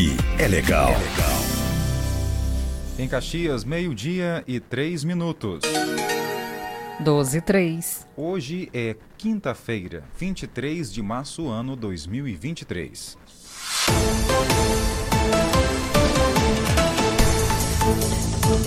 aqui é legal. Em Caxias, meio-dia e três minutos. 12 e 3. Hoje é quinta-feira, 23 de março, ano 2023.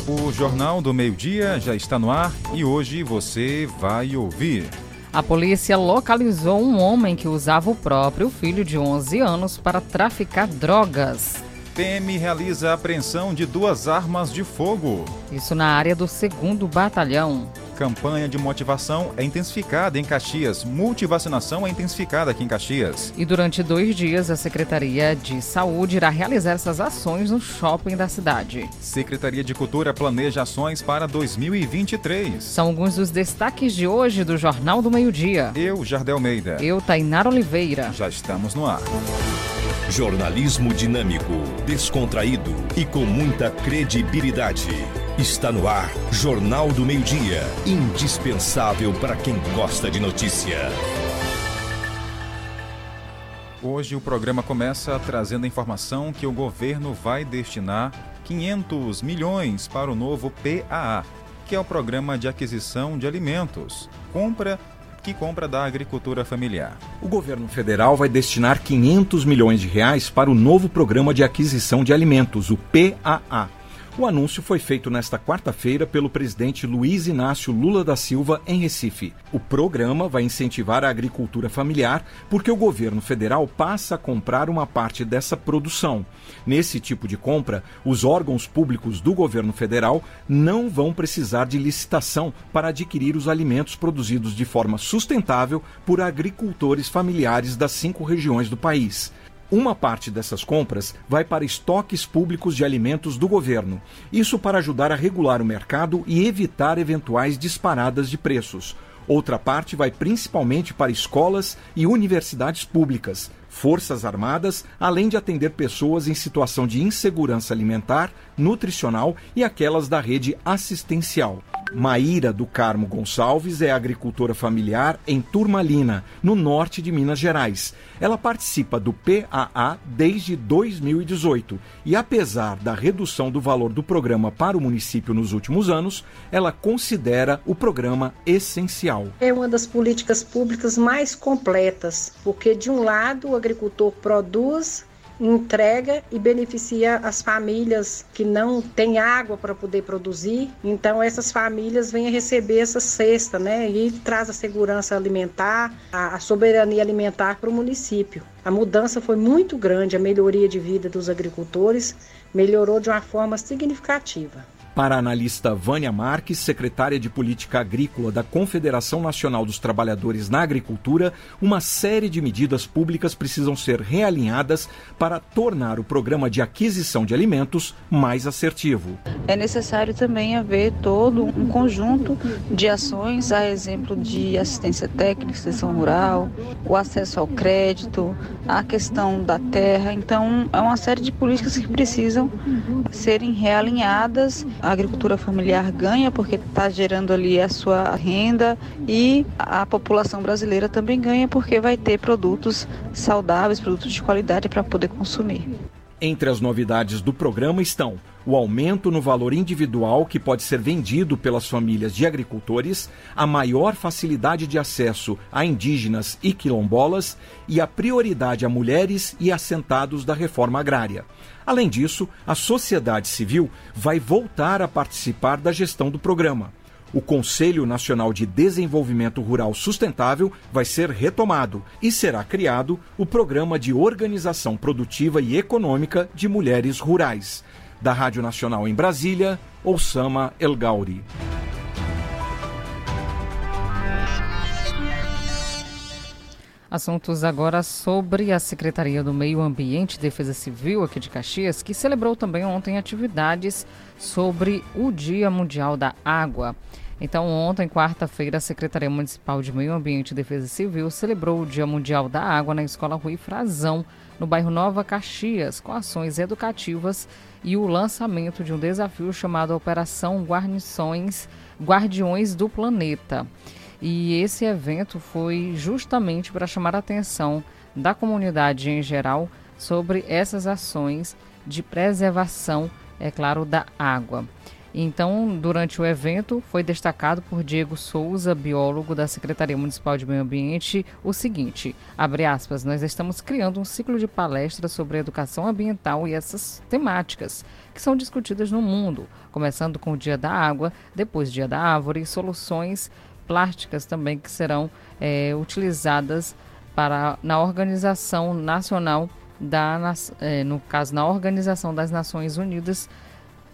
O Jornal do Meio-Dia já está no ar e hoje você vai ouvir. A polícia localizou um homem que usava o próprio filho de 11 anos para traficar drogas. PM realiza a apreensão de duas armas de fogo. Isso na área do 2 Batalhão. Campanha de motivação é intensificada em Caxias. Multivacinação é intensificada aqui em Caxias. E durante dois dias, a Secretaria de Saúde irá realizar essas ações no shopping da cidade. Secretaria de Cultura planeja ações para 2023. São alguns dos destaques de hoje do Jornal do Meio-Dia. Eu, Jardel Meida. Eu, Tainara Oliveira. Já estamos no ar. Jornalismo dinâmico, descontraído e com muita credibilidade. Está no ar, Jornal do Meio-Dia. Indispensável para quem gosta de notícia. Hoje o programa começa trazendo a informação que o governo vai destinar 500 milhões para o novo PAA, que é o Programa de Aquisição de Alimentos. Compra que compra da agricultura familiar. O governo federal vai destinar 500 milhões de reais para o novo programa de aquisição de alimentos, o PAA. O anúncio foi feito nesta quarta-feira pelo presidente Luiz Inácio Lula da Silva em Recife. O programa vai incentivar a agricultura familiar porque o governo federal passa a comprar uma parte dessa produção. Nesse tipo de compra, os órgãos públicos do governo federal não vão precisar de licitação para adquirir os alimentos produzidos de forma sustentável por agricultores familiares das cinco regiões do país. Uma parte dessas compras vai para estoques públicos de alimentos do governo. Isso para ajudar a regular o mercado e evitar eventuais disparadas de preços. Outra parte vai principalmente para escolas e universidades públicas, forças armadas, além de atender pessoas em situação de insegurança alimentar, nutricional e aquelas da rede assistencial. Maíra do Carmo Gonçalves é agricultora familiar em Turmalina, no norte de Minas Gerais. Ela participa do PAA desde 2018 e, apesar da redução do valor do programa para o município nos últimos anos, ela considera o programa essencial. É uma das políticas públicas mais completas, porque, de um lado, o agricultor produz entrega e beneficia as famílias que não têm água para poder produzir. Então essas famílias vêm a receber essa cesta, né? E traz a segurança alimentar, a, soberania alimentar para o município. A mudança foi muito grande, a melhoria de vida dos agricultores melhorou de uma forma significativa. Para a analista Vânia Marques, secretária de Política Agrícola da Confederação Nacional dos Trabalhadores na Agricultura, uma série de medidas públicas precisam ser realinhadas para tornar o programa de aquisição de alimentos mais assertivo. É necessário também haver todo um conjunto de ações, a exemplo de assistência técnica, extensão rural, o acesso ao crédito, a questão da terra. Então, é uma série de políticas que precisam serem realinhadas a agricultura familiar ganha porque está gerando ali a sua renda e a população brasileira também ganha porque vai ter produtos saudáveis, produtos de qualidade para poder consumir. Entre as novidades do programa estão o aumento no valor individual que pode ser vendido pelas famílias de agricultores, a maior facilidade de acesso a indígenas e quilombolas e a prioridade a mulheres e assentados da reforma agrária. Além disso, a sociedade civil vai voltar a participar da gestão do programa. O Conselho Nacional de Desenvolvimento Rural Sustentável vai ser retomado e será criado o Programa de Organização Produtiva e Econômica de Mulheres Rurais. Da Rádio Nacional em Brasília, Osama El Gauri. Assuntos agora sobre a Secretaria do Meio Ambiente e Defesa Civil aqui de Caxias, que celebrou também ontem atividades sobre o Dia Mundial da Água. Então, ontem, quarta-feira, a Secretaria Municipal de Meio Ambiente e Defesa Civil celebrou o Dia Mundial da Água na Escola Rui Frazão, no bairro Nova Caxias, com ações educativas e o lançamento de um desafio chamado Operação Guarnições Guardiões do Planeta. E esse evento foi justamente para chamar a atenção da comunidade em geral sobre essas ações de preservação, é claro, da água. Então, durante o evento, foi destacado por Diego Souza, biólogo da Secretaria Municipal de Meio Ambiente, o seguinte: abre aspas, nós estamos criando um ciclo de palestras sobre educação ambiental e essas temáticas que são discutidas no mundo, começando com o Dia da Água, depois Dia da Árvore e soluções plásticas também que serão é, utilizadas para na organização nacional da, é, no caso na organização das Nações Unidas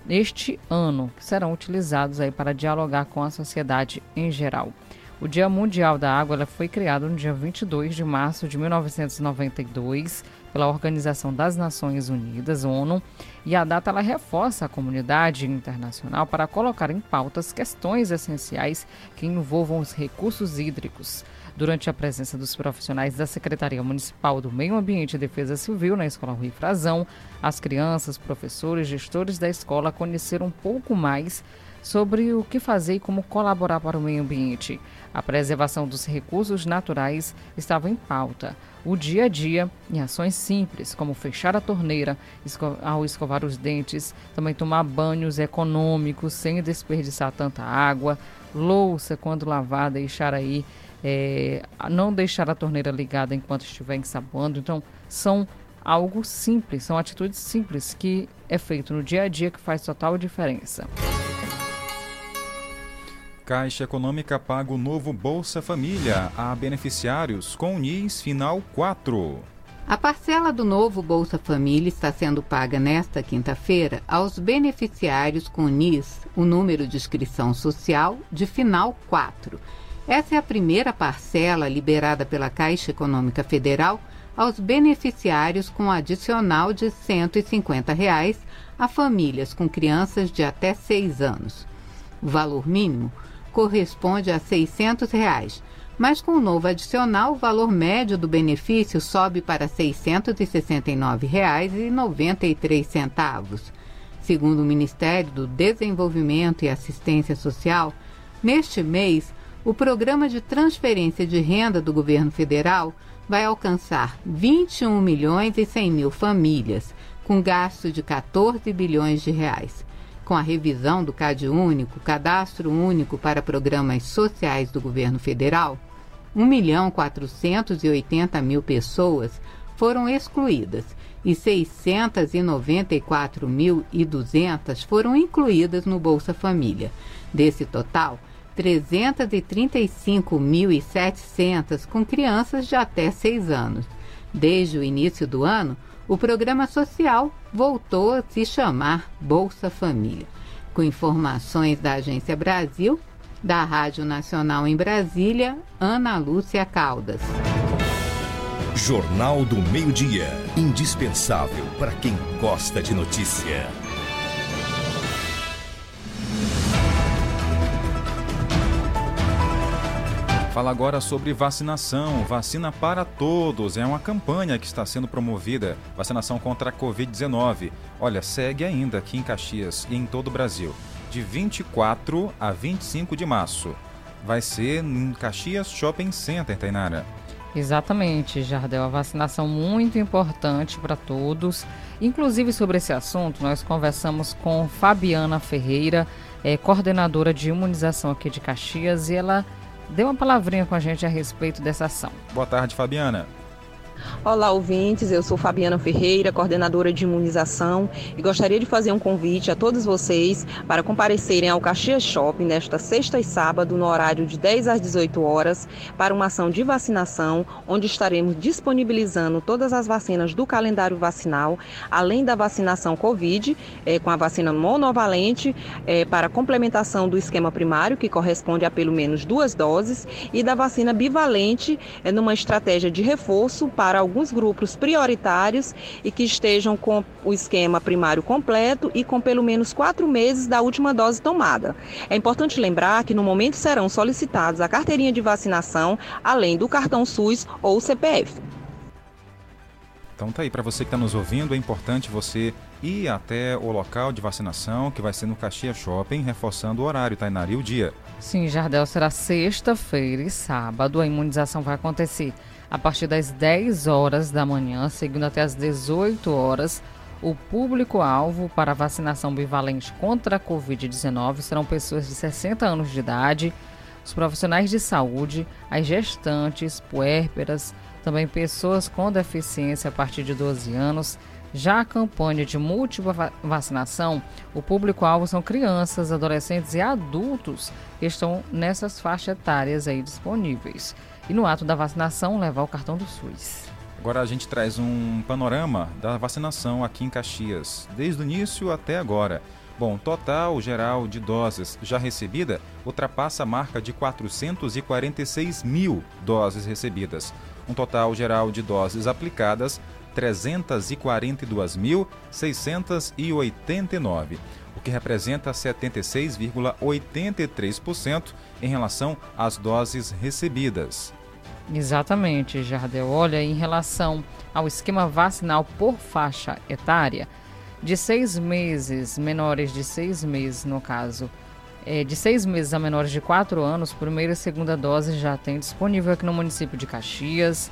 neste ano, que serão utilizados aí para dialogar com a sociedade em geral. O Dia Mundial da Água foi criado no dia 22 de março de 1992 pela Organização das Nações Unidas, ONU, e a data ela reforça a comunidade internacional para colocar em pautas questões essenciais que envolvam os recursos hídricos durante a presença dos profissionais da Secretaria Municipal do Meio Ambiente e Defesa Civil na Escola Rui Frazão, as crianças, professores, gestores da escola conheceram um pouco mais sobre o que fazer e como colaborar para o meio ambiente. A preservação dos recursos naturais estava em pauta. O dia a dia, em ações simples, como fechar a torneira esco ao escovar os dentes, também tomar banhos econômicos sem desperdiçar tanta água, louça quando lavar, deixar aí é, não deixar a torneira ligada enquanto estiver ensaboando. Então, são algo simples, são atitudes simples que é feito no dia a dia que faz total diferença. Caixa Econômica paga o novo Bolsa Família a beneficiários com NIS Final 4. A parcela do novo Bolsa Família está sendo paga nesta quinta-feira aos beneficiários com NIS, o número de inscrição social, de Final 4 essa é a primeira parcela liberada pela Caixa Econômica Federal aos beneficiários com adicional de 150 reais a famílias com crianças de até 6 anos. O valor mínimo corresponde a 600 reais, mas com o novo adicional, o valor médio do benefício sobe para R$ 669,93. Segundo o Ministério do Desenvolvimento e Assistência Social, neste mês, o programa de transferência de renda do governo federal vai alcançar 21 milhões e 100 mil famílias, com gasto de 14 bilhões de reais. Com a revisão do CAD único, Cadastro Único para Programas Sociais do governo federal, 1 milhão 480 mil pessoas foram excluídas e 694.200 foram incluídas no Bolsa Família. Desse total, 335.700 com crianças de até 6 anos. Desde o início do ano, o programa social voltou a se chamar Bolsa Família. Com informações da Agência Brasil, da Rádio Nacional em Brasília, Ana Lúcia Caldas. Jornal do Meio-Dia. Indispensável para quem gosta de notícia. Fala agora sobre vacinação. Vacina para todos. É uma campanha que está sendo promovida. Vacinação contra a Covid-19. Olha, segue ainda aqui em Caxias e em todo o Brasil. De 24 a 25 de março. Vai ser em Caxias Shopping Center, Tainara. Exatamente, Jardel. A vacinação muito importante para todos. Inclusive sobre esse assunto, nós conversamos com Fabiana Ferreira, é, coordenadora de imunização aqui de Caxias, e ela dê uma palavrinha com a gente a respeito dessa ação. Boa tarde, Fabiana. Olá, ouvintes. Eu sou Fabiana Ferreira, coordenadora de imunização, e gostaria de fazer um convite a todos vocês para comparecerem ao Caxias Shopping nesta sexta e sábado, no horário de 10 às 18 horas, para uma ação de vacinação, onde estaremos disponibilizando todas as vacinas do calendário vacinal, além da vacinação Covid, eh, com a vacina monovalente, eh, para complementação do esquema primário, que corresponde a pelo menos duas doses, e da vacina bivalente, eh, numa estratégia de reforço para para alguns grupos prioritários e que estejam com o esquema primário completo e com pelo menos quatro meses da última dose tomada. É importante lembrar que no momento serão solicitados a carteirinha de vacinação, além do cartão SUS ou CPF. Então tá aí, para você que está nos ouvindo, é importante você ir até o local de vacinação, que vai ser no Caxias Shopping, reforçando o horário, Tainari, o dia. Sim, Jardel, será sexta-feira e sábado. A imunização vai acontecer a partir das 10 horas da manhã, seguindo até as 18 horas. O público-alvo para vacinação bivalente contra a Covid-19 serão pessoas de 60 anos de idade, os profissionais de saúde, as gestantes, puérperas, também pessoas com deficiência a partir de 12 anos. Já a campanha de múltipla vacinação, o público-alvo são crianças, adolescentes e adultos que estão nessas faixas etárias aí disponíveis. E no ato da vacinação, levar o cartão do SUS. Agora a gente traz um panorama da vacinação aqui em Caxias, desde o início até agora. Bom, total geral de doses já recebida ultrapassa a marca de 446 mil doses recebidas. Um total geral de doses aplicadas 342.689, o que representa 76,83% em relação às doses recebidas. Exatamente, Jardel. Olha, em relação ao esquema vacinal por faixa etária, de seis meses, menores de seis meses, no caso, é, de seis meses a menores de quatro anos, primeira e segunda dose já tem disponível aqui no município de Caxias.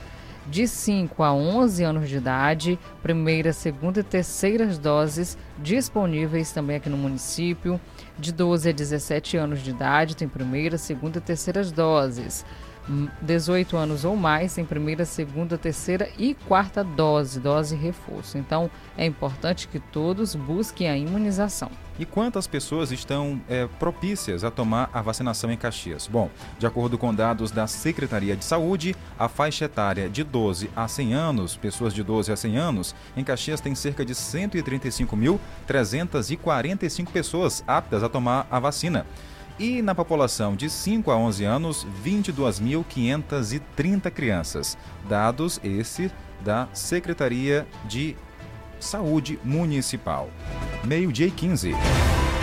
De 5 a 11 anos de idade, primeira, segunda e terceiras doses disponíveis também aqui no município. De 12 a 17 anos de idade, tem primeira, segunda e terceiras doses. 18 anos ou mais em primeira, segunda, terceira e quarta dose, dose reforço. Então, é importante que todos busquem a imunização. E quantas pessoas estão é, propícias a tomar a vacinação em Caxias? Bom, de acordo com dados da Secretaria de Saúde, a faixa etária de 12 a 100 anos, pessoas de 12 a 100 anos, em Caxias tem cerca de 135.345 pessoas aptas a tomar a vacina. E na população de 5 a 11 anos, 22.530 crianças. Dados esse da Secretaria de Saúde Municipal. Meio-dia e 15.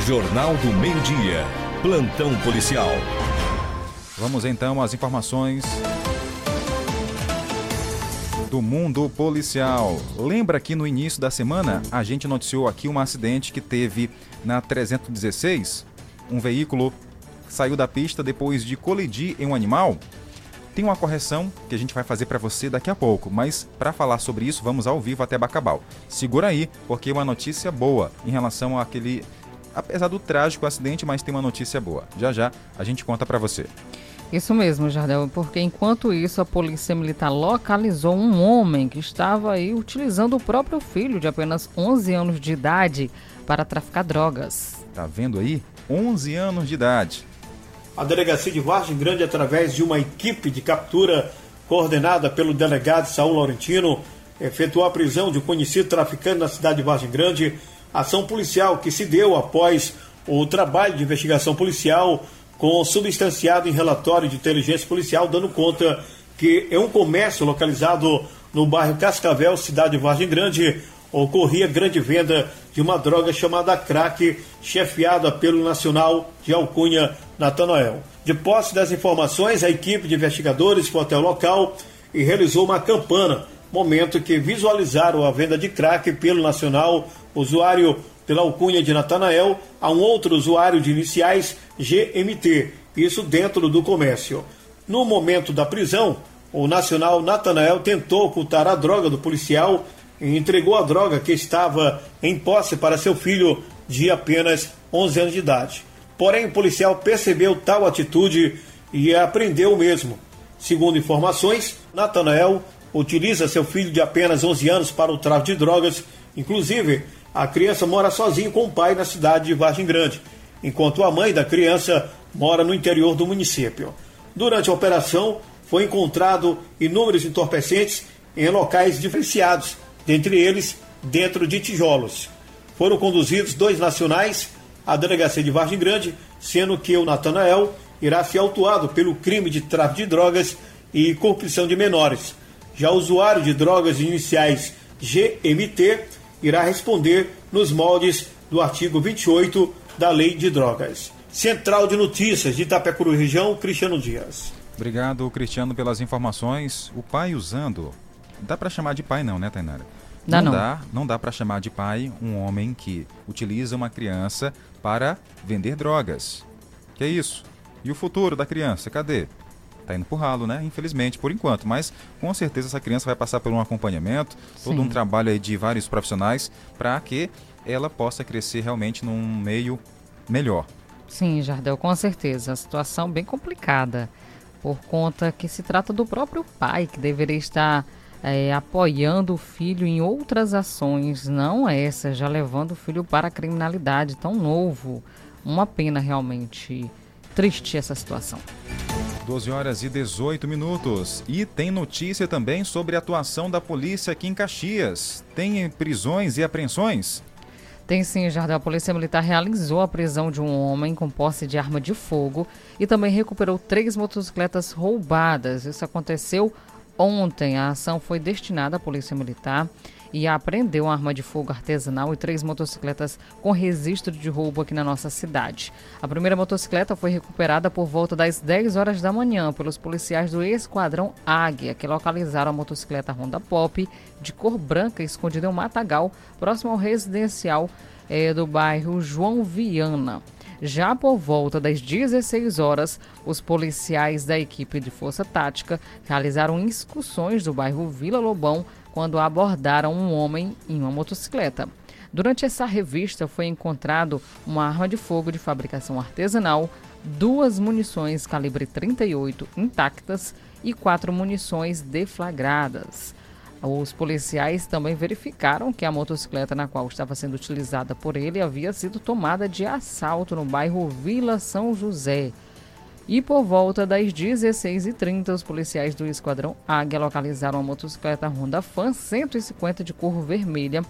Jornal do Meio-Dia. Plantão policial. Vamos então às informações do mundo policial. Lembra que no início da semana a gente noticiou aqui um acidente que teve na 316? Um veículo saiu da pista depois de colidir em um animal? Tem uma correção que a gente vai fazer para você daqui a pouco, mas para falar sobre isso, vamos ao vivo até Bacabal. Segura aí, porque é uma notícia boa em relação àquele apesar do trágico acidente, mas tem uma notícia boa. Já já a gente conta para você. Isso mesmo, Jardel, porque enquanto isso a polícia militar localizou um homem que estava aí utilizando o próprio filho de apenas 11 anos de idade para traficar drogas. Tá vendo aí? 11 anos de idade. A delegacia de Vargem Grande, através de uma equipe de captura coordenada pelo delegado Saul Laurentino, efetuou a prisão de um conhecido traficante na cidade de Vargem Grande. Ação policial que se deu após o trabalho de investigação policial com substanciado em relatório de inteligência policial, dando conta que é um comércio localizado no bairro Cascavel, cidade de Vargem Grande, ocorria grande venda de uma droga chamada crack, chefiada pelo nacional de alcunha Natanael. De posse das informações, a equipe de investigadores foi até o local e realizou uma campana, momento que visualizaram a venda de crack pelo nacional usuário pela alcunha de Natanael a um outro usuário de iniciais GMT, isso dentro do comércio. No momento da prisão, o nacional Natanael tentou ocultar a droga do policial e entregou a droga que estava em posse para seu filho de apenas 11 anos de idade. Porém, o policial percebeu tal atitude e apreendeu o mesmo. Segundo informações, Natanael utiliza seu filho de apenas 11 anos para o tráfico de drogas. Inclusive, a criança mora sozinho com o pai na cidade de Vargem Grande, enquanto a mãe da criança mora no interior do município. Durante a operação, foi encontrado inúmeros entorpecentes em locais diferenciados, dentre eles dentro de tijolos. Foram conduzidos dois nacionais à delegacia de Vargem Grande, sendo que o Natanael irá ser autuado pelo crime de tráfico de drogas e corrupção de menores. Já o usuário de drogas iniciais GMT irá responder nos moldes do artigo 28 da Lei de Drogas. Central de Notícias de Itapecuru Região, Cristiano Dias. Obrigado, Cristiano, pelas informações. O pai usando. Dá para chamar de pai não, né, Tainara? Dá não, não. dá, não dá para chamar de pai um homem que utiliza uma criança para vender drogas. Que é isso? E o futuro da criança, cadê? tá indo por ralo, né? Infelizmente, por enquanto. Mas com certeza essa criança vai passar por um acompanhamento, todo Sim. um trabalho aí de vários profissionais para que ela possa crescer realmente num meio melhor. Sim, Jardel, com certeza. A situação bem complicada, por conta que se trata do próprio pai que deveria estar é, apoiando o filho em outras ações, não essa, já levando o filho para a criminalidade tão novo. Uma pena realmente triste essa situação. 12 horas e 18 minutos. E tem notícia também sobre a atuação da polícia aqui em Caxias. Tem prisões e apreensões? Tem sim, Jardel. A Polícia Militar realizou a prisão de um homem com posse de arma de fogo e também recuperou três motocicletas roubadas. Isso aconteceu ontem. A ação foi destinada à Polícia Militar e apreendeu uma arma de fogo artesanal e três motocicletas com registro de roubo aqui na nossa cidade. A primeira motocicleta foi recuperada por volta das 10 horas da manhã pelos policiais do Esquadrão Águia, que localizaram a motocicleta Honda Pop de cor branca escondida em um matagal próximo ao residencial é, do bairro João Viana. Já por volta das 16 horas, os policiais da equipe de Força Tática realizaram excursões do bairro Vila Lobão quando abordaram um homem em uma motocicleta. Durante essa revista foi encontrado uma arma de fogo de fabricação artesanal, duas munições calibre 38 intactas e quatro munições deflagradas. Os policiais também verificaram que a motocicleta na qual estava sendo utilizada por ele havia sido tomada de assalto no bairro Vila São José. E por volta das 16h30, os policiais do Esquadrão Águia localizaram a motocicleta Honda Fan 150 de cor vermelha,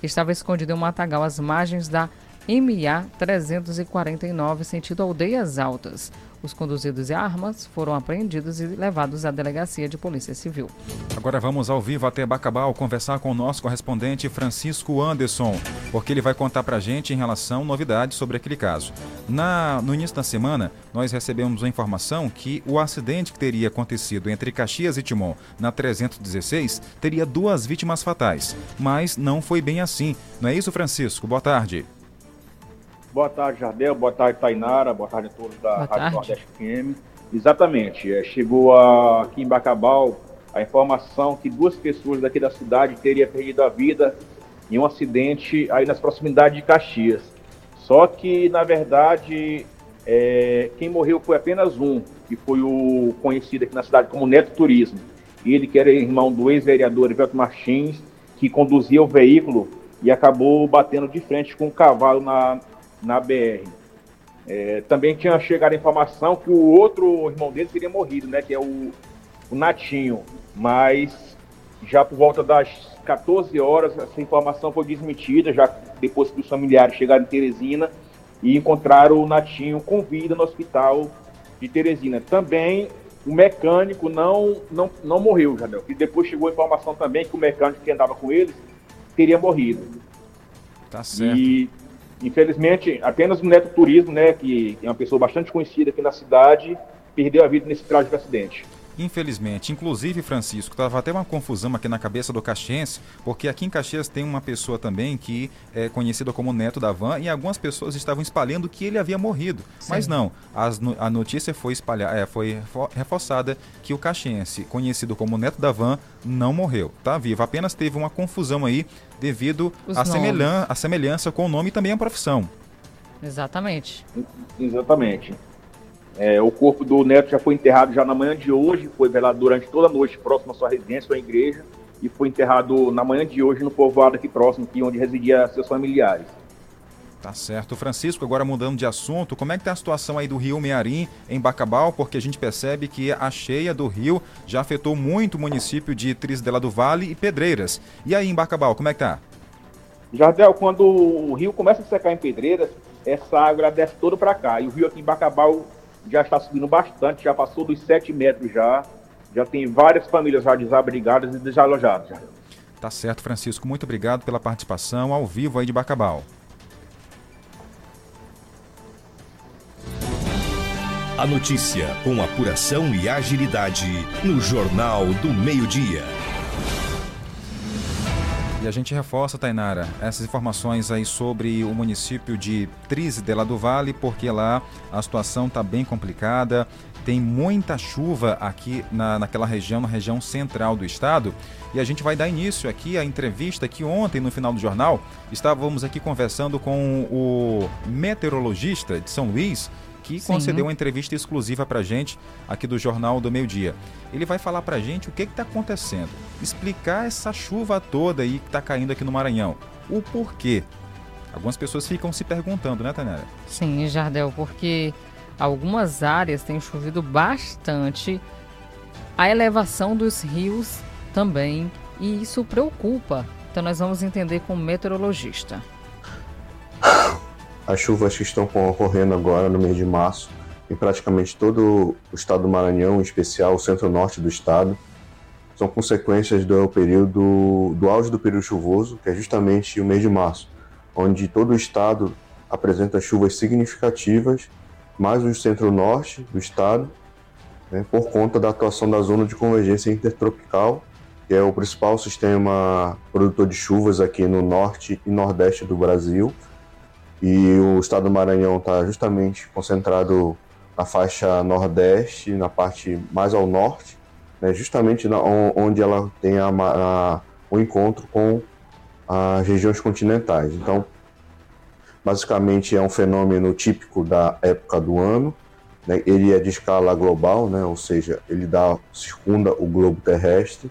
que estava escondida em um matagal às margens da MA 349, sentido Aldeias Altas. Os conduzidos e armas foram apreendidos e levados à delegacia de polícia civil. Agora vamos ao vivo até Bacabal conversar com o nosso correspondente Francisco Anderson, porque ele vai contar pra gente em relação novidades sobre aquele caso. Na, no início da semana, nós recebemos a informação que o acidente que teria acontecido entre Caxias e Timon na 316 teria duas vítimas fatais, mas não foi bem assim. Não é isso, Francisco? Boa tarde. Boa tarde, Jardel. Boa tarde, Tainara. Boa tarde a todos da Boa Rádio tarde. Nordeste FM. Exatamente. É, chegou a, aqui em Bacabal a informação que duas pessoas daqui da cidade teriam perdido a vida em um acidente aí nas proximidades de Caxias. Só que, na verdade, é, quem morreu foi apenas um, que foi o conhecido aqui na cidade como Neto Turismo. Ele que era irmão do ex-vereador Everton Martins, que conduzia o veículo e acabou batendo de frente com um cavalo na, na BR. É, também tinha chegado a informação que o outro irmão dele teria morrido, né? Que é o, o Natinho. Mas já por volta das 14 horas, essa informação foi desmentida, já depois que os familiares chegaram em Teresina e encontraram o Natinho com vida no hospital de Teresina. Também o mecânico não, não, não morreu, Jadel. E depois chegou a informação também que o mecânico que andava com eles teria morrido. Tá certo. E Infelizmente, apenas o Neto Turismo, né, que é uma pessoa bastante conhecida aqui na cidade, perdeu a vida nesse trágico acidente. Infelizmente, inclusive, Francisco, estava até uma confusão aqui na cabeça do caxiense, porque aqui em Caxias tem uma pessoa também que é conhecida como neto da van e algumas pessoas estavam espalhando que ele havia morrido. Sim. Mas não, as, a notícia foi espalhada, é, foi reforçada que o caxiense, conhecido como neto da van, não morreu, tá vivo. Apenas teve uma confusão aí devido à semelhan semelhança com o nome e também a profissão. Exatamente. Exatamente. É, o corpo do neto já foi enterrado já na manhã de hoje, foi velado durante toda a noite próximo à sua residência, à igreja, e foi enterrado na manhã de hoje no povoado aqui próximo, aqui onde residia seus familiares. Tá certo. Francisco, agora mudando de assunto, como é que está a situação aí do rio Mearim, em Bacabal? Porque a gente percebe que a cheia do rio já afetou muito o município de Trisdela do Vale e Pedreiras. E aí em Bacabal, como é que tá? Jardel, quando o rio começa a secar em Pedreiras, essa água desce toda para cá. E o rio aqui em Bacabal já está subindo bastante, já passou dos 7 metros já. Já tem várias famílias já desabrigadas e desalojadas. Tá certo, Francisco. Muito obrigado pela participação ao vivo aí de Bacabal. A notícia com apuração e agilidade no Jornal do Meio-Dia. E a gente reforça, Tainara, essas informações aí sobre o município de Trizidela do Vale, porque lá a situação está bem complicada. tem muita chuva aqui na, naquela região, na região central do estado. E a gente vai dar início aqui à entrevista que ontem, no final do jornal, estávamos aqui conversando com o meteorologista de São Luís, que Sim. concedeu uma entrevista exclusiva para a gente aqui do Jornal do Meio Dia. Ele vai falar para a gente o que está acontecendo, explicar essa chuva toda aí que está caindo aqui no Maranhão, o porquê. Algumas pessoas ficam se perguntando, né, Tanera? Sim, Jardel, porque algumas áreas têm chovido bastante, a elevação dos rios também, e isso preocupa. Então nós vamos entender com o meteorologista. As chuvas que estão ocorrendo agora no mês de março em praticamente todo o estado do Maranhão, em especial o centro-norte do estado, são consequências do período do auge do período chuvoso, que é justamente o mês de março, onde todo o estado apresenta chuvas significativas, mais o centro-norte do estado, né, por conta da atuação da zona de convergência intertropical, que é o principal sistema produtor de chuvas aqui no norte e nordeste do Brasil e o estado do Maranhão está justamente concentrado na faixa nordeste, na parte mais ao norte, né, justamente na, onde ela tem a, a, o encontro com as regiões continentais. Então, basicamente é um fenômeno típico da época do ano. Né, ele é de escala global, né, ou seja, ele dá circunda o globo terrestre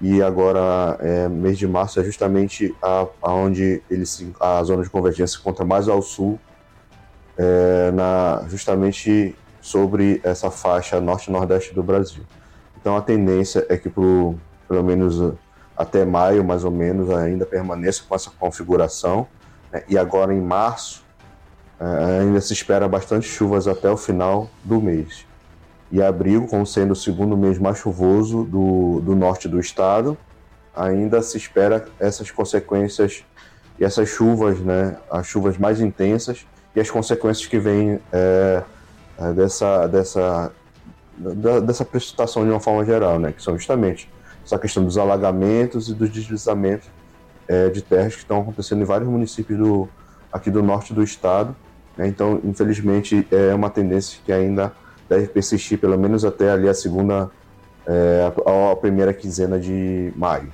e agora é, mês de março é justamente a, a onde ele se, a zona de convergência se encontra mais ao sul, é, na, justamente sobre essa faixa norte-nordeste do Brasil. Então a tendência é que pro, pelo menos até maio, mais ou menos, ainda permaneça com essa configuração. Né? E agora em março é, ainda se espera bastante chuvas até o final do mês e abril, como sendo o segundo mês mais chuvoso do, do norte do estado, ainda se espera essas consequências e essas chuvas, né, as chuvas mais intensas e as consequências que vêm é, é, dessa, dessa, da, dessa precipitação de uma forma geral, né, que são justamente essa questão dos alagamentos e dos deslizamentos é, de terras que estão acontecendo em vários municípios do, aqui do norte do estado. Né, então, infelizmente, é uma tendência que ainda deve persistir pelo menos até ali a segunda, é, a primeira quinzena de maio.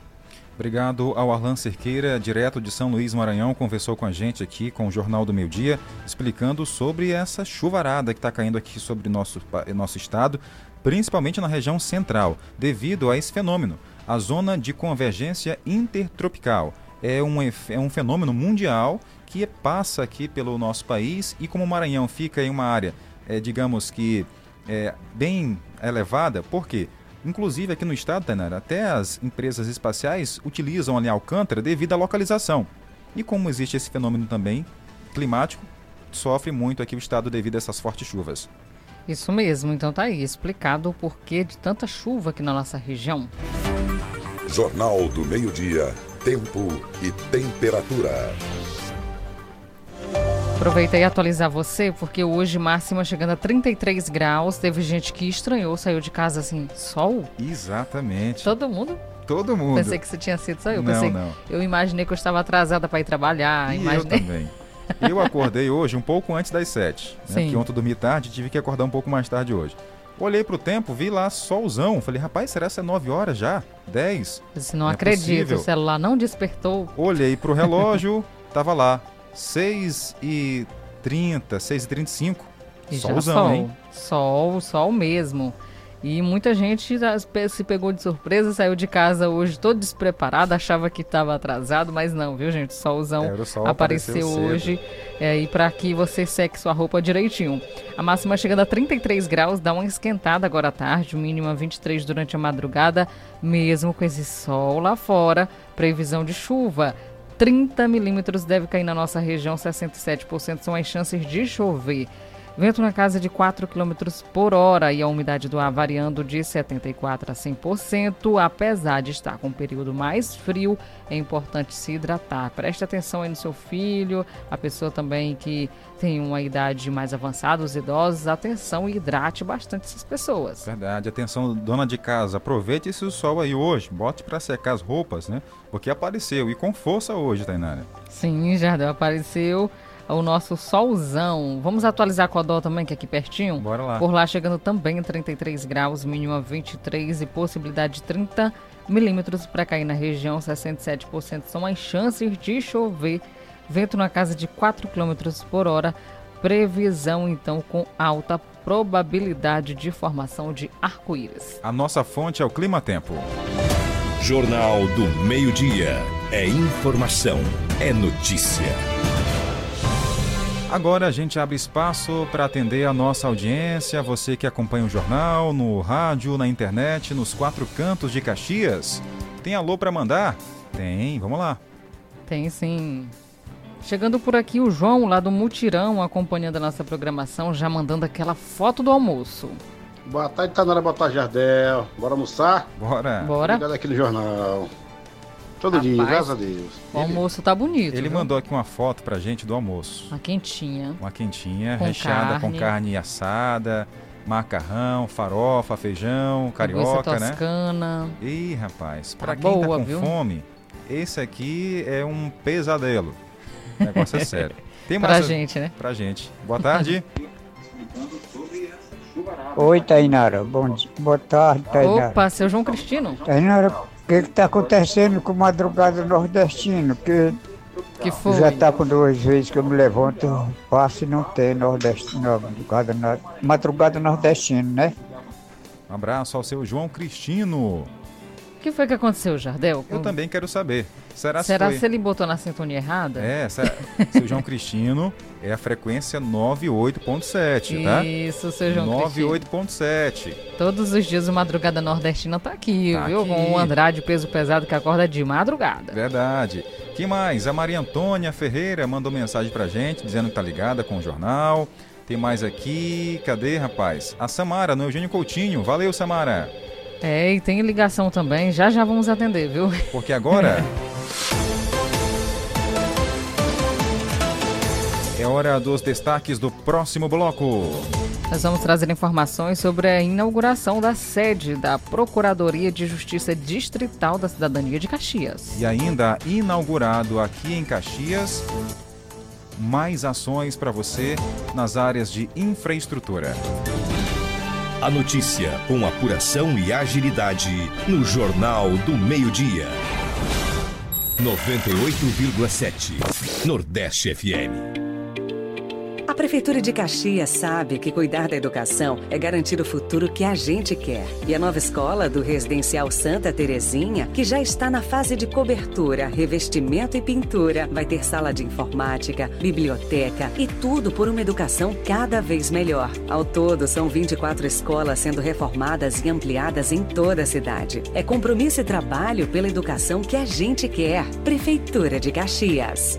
Obrigado ao Arlan Cerqueira, direto de São Luís, Maranhão, conversou com a gente aqui com o Jornal do Meio Dia, explicando sobre essa chuvarada que está caindo aqui sobre nosso, nosso estado, principalmente na região central, devido a esse fenômeno, a zona de convergência intertropical. É um, é um fenômeno mundial que passa aqui pelo nosso país e como o Maranhão fica em uma área, é, digamos que é, bem elevada, porque Inclusive aqui no estado, Tainara, até as empresas espaciais utilizam ali Alcântara devido à localização. E como existe esse fenômeno também climático, sofre muito aqui o estado devido a essas fortes chuvas. Isso mesmo, então tá aí explicado o porquê de tanta chuva aqui na nossa região. Jornal do Meio-Dia, Tempo e Temperatura. Aproveitar e atualizar você, porque hoje máxima chegando a 33 graus. Teve gente que estranhou, saiu de casa assim, sol? Exatamente. Todo mundo? Todo mundo. Pensei que você tinha sido só eu. Não, Pensei, não. Eu imaginei que eu estava atrasada para ir trabalhar. E imaginei... eu também. Eu acordei hoje um pouco antes das 7. Né? Porque ontem eu dormi tarde tive que acordar um pouco mais tarde hoje. Olhei pro tempo, vi lá solzão. Falei, rapaz, será que é 9 horas já? 10? Você não, não acredito, é o celular não despertou. Olhei pro relógio, tava lá, 6 e 30, 6 e 35. E Solzão, sol, hein? Sol, sol mesmo. E muita gente se pegou de surpresa, saiu de casa hoje todo despreparado, achava que estava atrasado, mas não, viu, gente? Solzão é, o sol apareceu, apareceu hoje. É, e para que você seque sua roupa direitinho. A máxima chegando a 33 graus, dá uma esquentada agora à tarde, o mínimo a 23 durante a madrugada, mesmo com esse sol lá fora. Previsão de chuva. 30 milímetros deve cair na nossa região, 67% são as chances de chover. Vento na casa de 4 km por hora e a umidade do ar variando de 74% a 100%. Apesar de estar com um período mais frio, é importante se hidratar. Preste atenção aí no seu filho, a pessoa também que tem uma idade mais avançada, os idosos. Atenção e hidrate bastante essas pessoas. Verdade. Atenção, dona de casa, aproveite esse sol aí hoje. Bote para secar as roupas, né? Porque apareceu e com força hoje, Tainara. Sim, Jardel apareceu o nosso solzão. Vamos atualizar a Codó também, que é aqui pertinho? Bora lá. Por lá chegando também em 33 graus, mínima 23 e possibilidade de 30 milímetros para cair na região. 67% são as chances de chover. Vento na casa de 4 km por hora. Previsão então com alta probabilidade de formação de arco-íris. A nossa fonte é o Clima Tempo. Jornal do Meio-Dia. É informação, é notícia. Agora a gente abre espaço para atender a nossa audiência, você que acompanha o jornal, no rádio, na internet, nos quatro cantos de Caxias. Tem alô para mandar? Tem, vamos lá. Tem sim. Chegando por aqui o João, lá do Mutirão, acompanhando a nossa programação, já mandando aquela foto do almoço. Boa tarde, Tanara, boa tarde, Jardel. Bora almoçar? Bora. Bora. Obrigado aqui no jornal. Todo Rapaz, dia, graças a Deus. O almoço tá bonito. Ele viu? mandou aqui uma foto pra gente do almoço. Uma quentinha. Uma quentinha, Com recheada com carne. carne assada, macarrão, farofa, feijão, carioca, Linguiça né? toscana. Ih, rapaz, Tá pra quem tá boa, com viu? fome, esse aqui é um pesadelo. O negócio é sério. Tem Pra mais gente, né? Pra gente. Boa tarde. Oi, Tainara. Bom dia. Boa tarde, Tainara. Opa, seu João Cristino. Tainara, o que está acontecendo com madrugada nordestino? Que, Que foi? já está com duas vezes que eu me levanto, passo e não tem nordestino, madrugada, madrugada nordestino, né? Um abraço ao seu João Cristino. O que foi que aconteceu, Jardel? Eu também quero saber. Será, Será se que foi... ele botou na sintonia errada? É, será... seu João Cristino é a frequência 98.7, tá? Isso, seu João Cristino. 98.7. Todos os dias o Madrugada Nordestina tá aqui, Tá viu? aqui. Com o Andrade Peso Pesado que acorda de madrugada. Verdade. Que mais? A Maria Antônia Ferreira mandou mensagem pra gente dizendo que tá ligada com o jornal. Tem mais aqui. Cadê, rapaz? A Samara, no Eugênio Coutinho. Valeu, Samara. É, e tem ligação também. Já já vamos atender, viu? Porque agora. É hora dos destaques do próximo bloco. Nós vamos trazer informações sobre a inauguração da sede da Procuradoria de Justiça Distrital da Cidadania de Caxias. E ainda inaugurado aqui em Caxias, mais ações para você nas áreas de infraestrutura. A notícia com apuração e agilidade no Jornal do Meio-Dia. 98,7 Nordeste FM. A Prefeitura de Caxias sabe que cuidar da educação é garantir o futuro que a gente quer. E a nova escola do Residencial Santa Terezinha, que já está na fase de cobertura, revestimento e pintura, vai ter sala de informática, biblioteca e tudo por uma educação cada vez melhor. Ao todo, são 24 escolas sendo reformadas e ampliadas em toda a cidade. É compromisso e trabalho pela educação que a gente quer. Prefeitura de Caxias.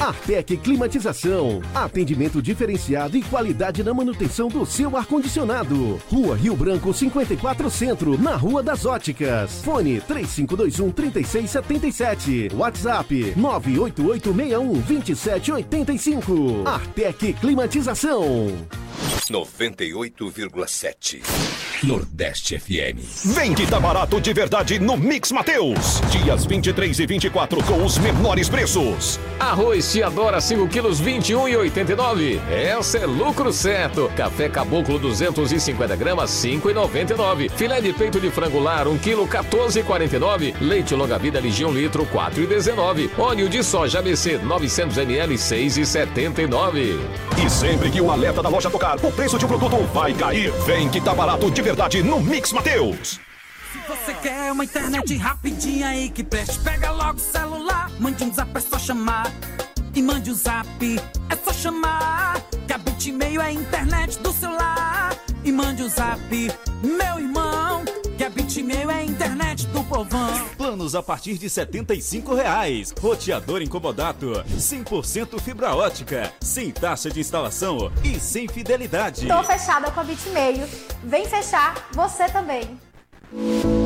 Artec Climatização. Atendimento diferenciado e qualidade na manutenção do seu ar-condicionado. Rua Rio Branco 54 Centro, na Rua das Óticas. Fone 3521 3677. WhatsApp 98861 2785. Artec Climatização. 98,7 Nordeste FM. Vem que tá barato de verdade no Mix Mateus. Dias 23 e 24 com os menores preços. Arroz Tiadora 5 quilos 21,89. Essa é lucro certo. Café Caboclo 250 gramas 5,99. Filé de peito de frango lar 1 quilo 14,49. Leite longa vida Ligião litro 4,19. Óleo de soja ABC 900 ml 6,79. E sempre que o alerta da loja tocar, o preço de um produto vai cair. Vem que tá barato de verdade no Mix Mateus. Você quer uma internet rapidinha aí que preste? Pega logo o celular, mande um zap, é só chamar. E mande o zap, é só chamar. Que a Bitmail é a internet do celular. E mande o zap, meu irmão. Que a Bitmail é a internet do povão. Planos a partir de 75 reais. Roteador incomodato, 100% fibra ótica, sem taxa de instalação e sem fidelidade. Tô fechada com a Bitmail. Vem fechar você também.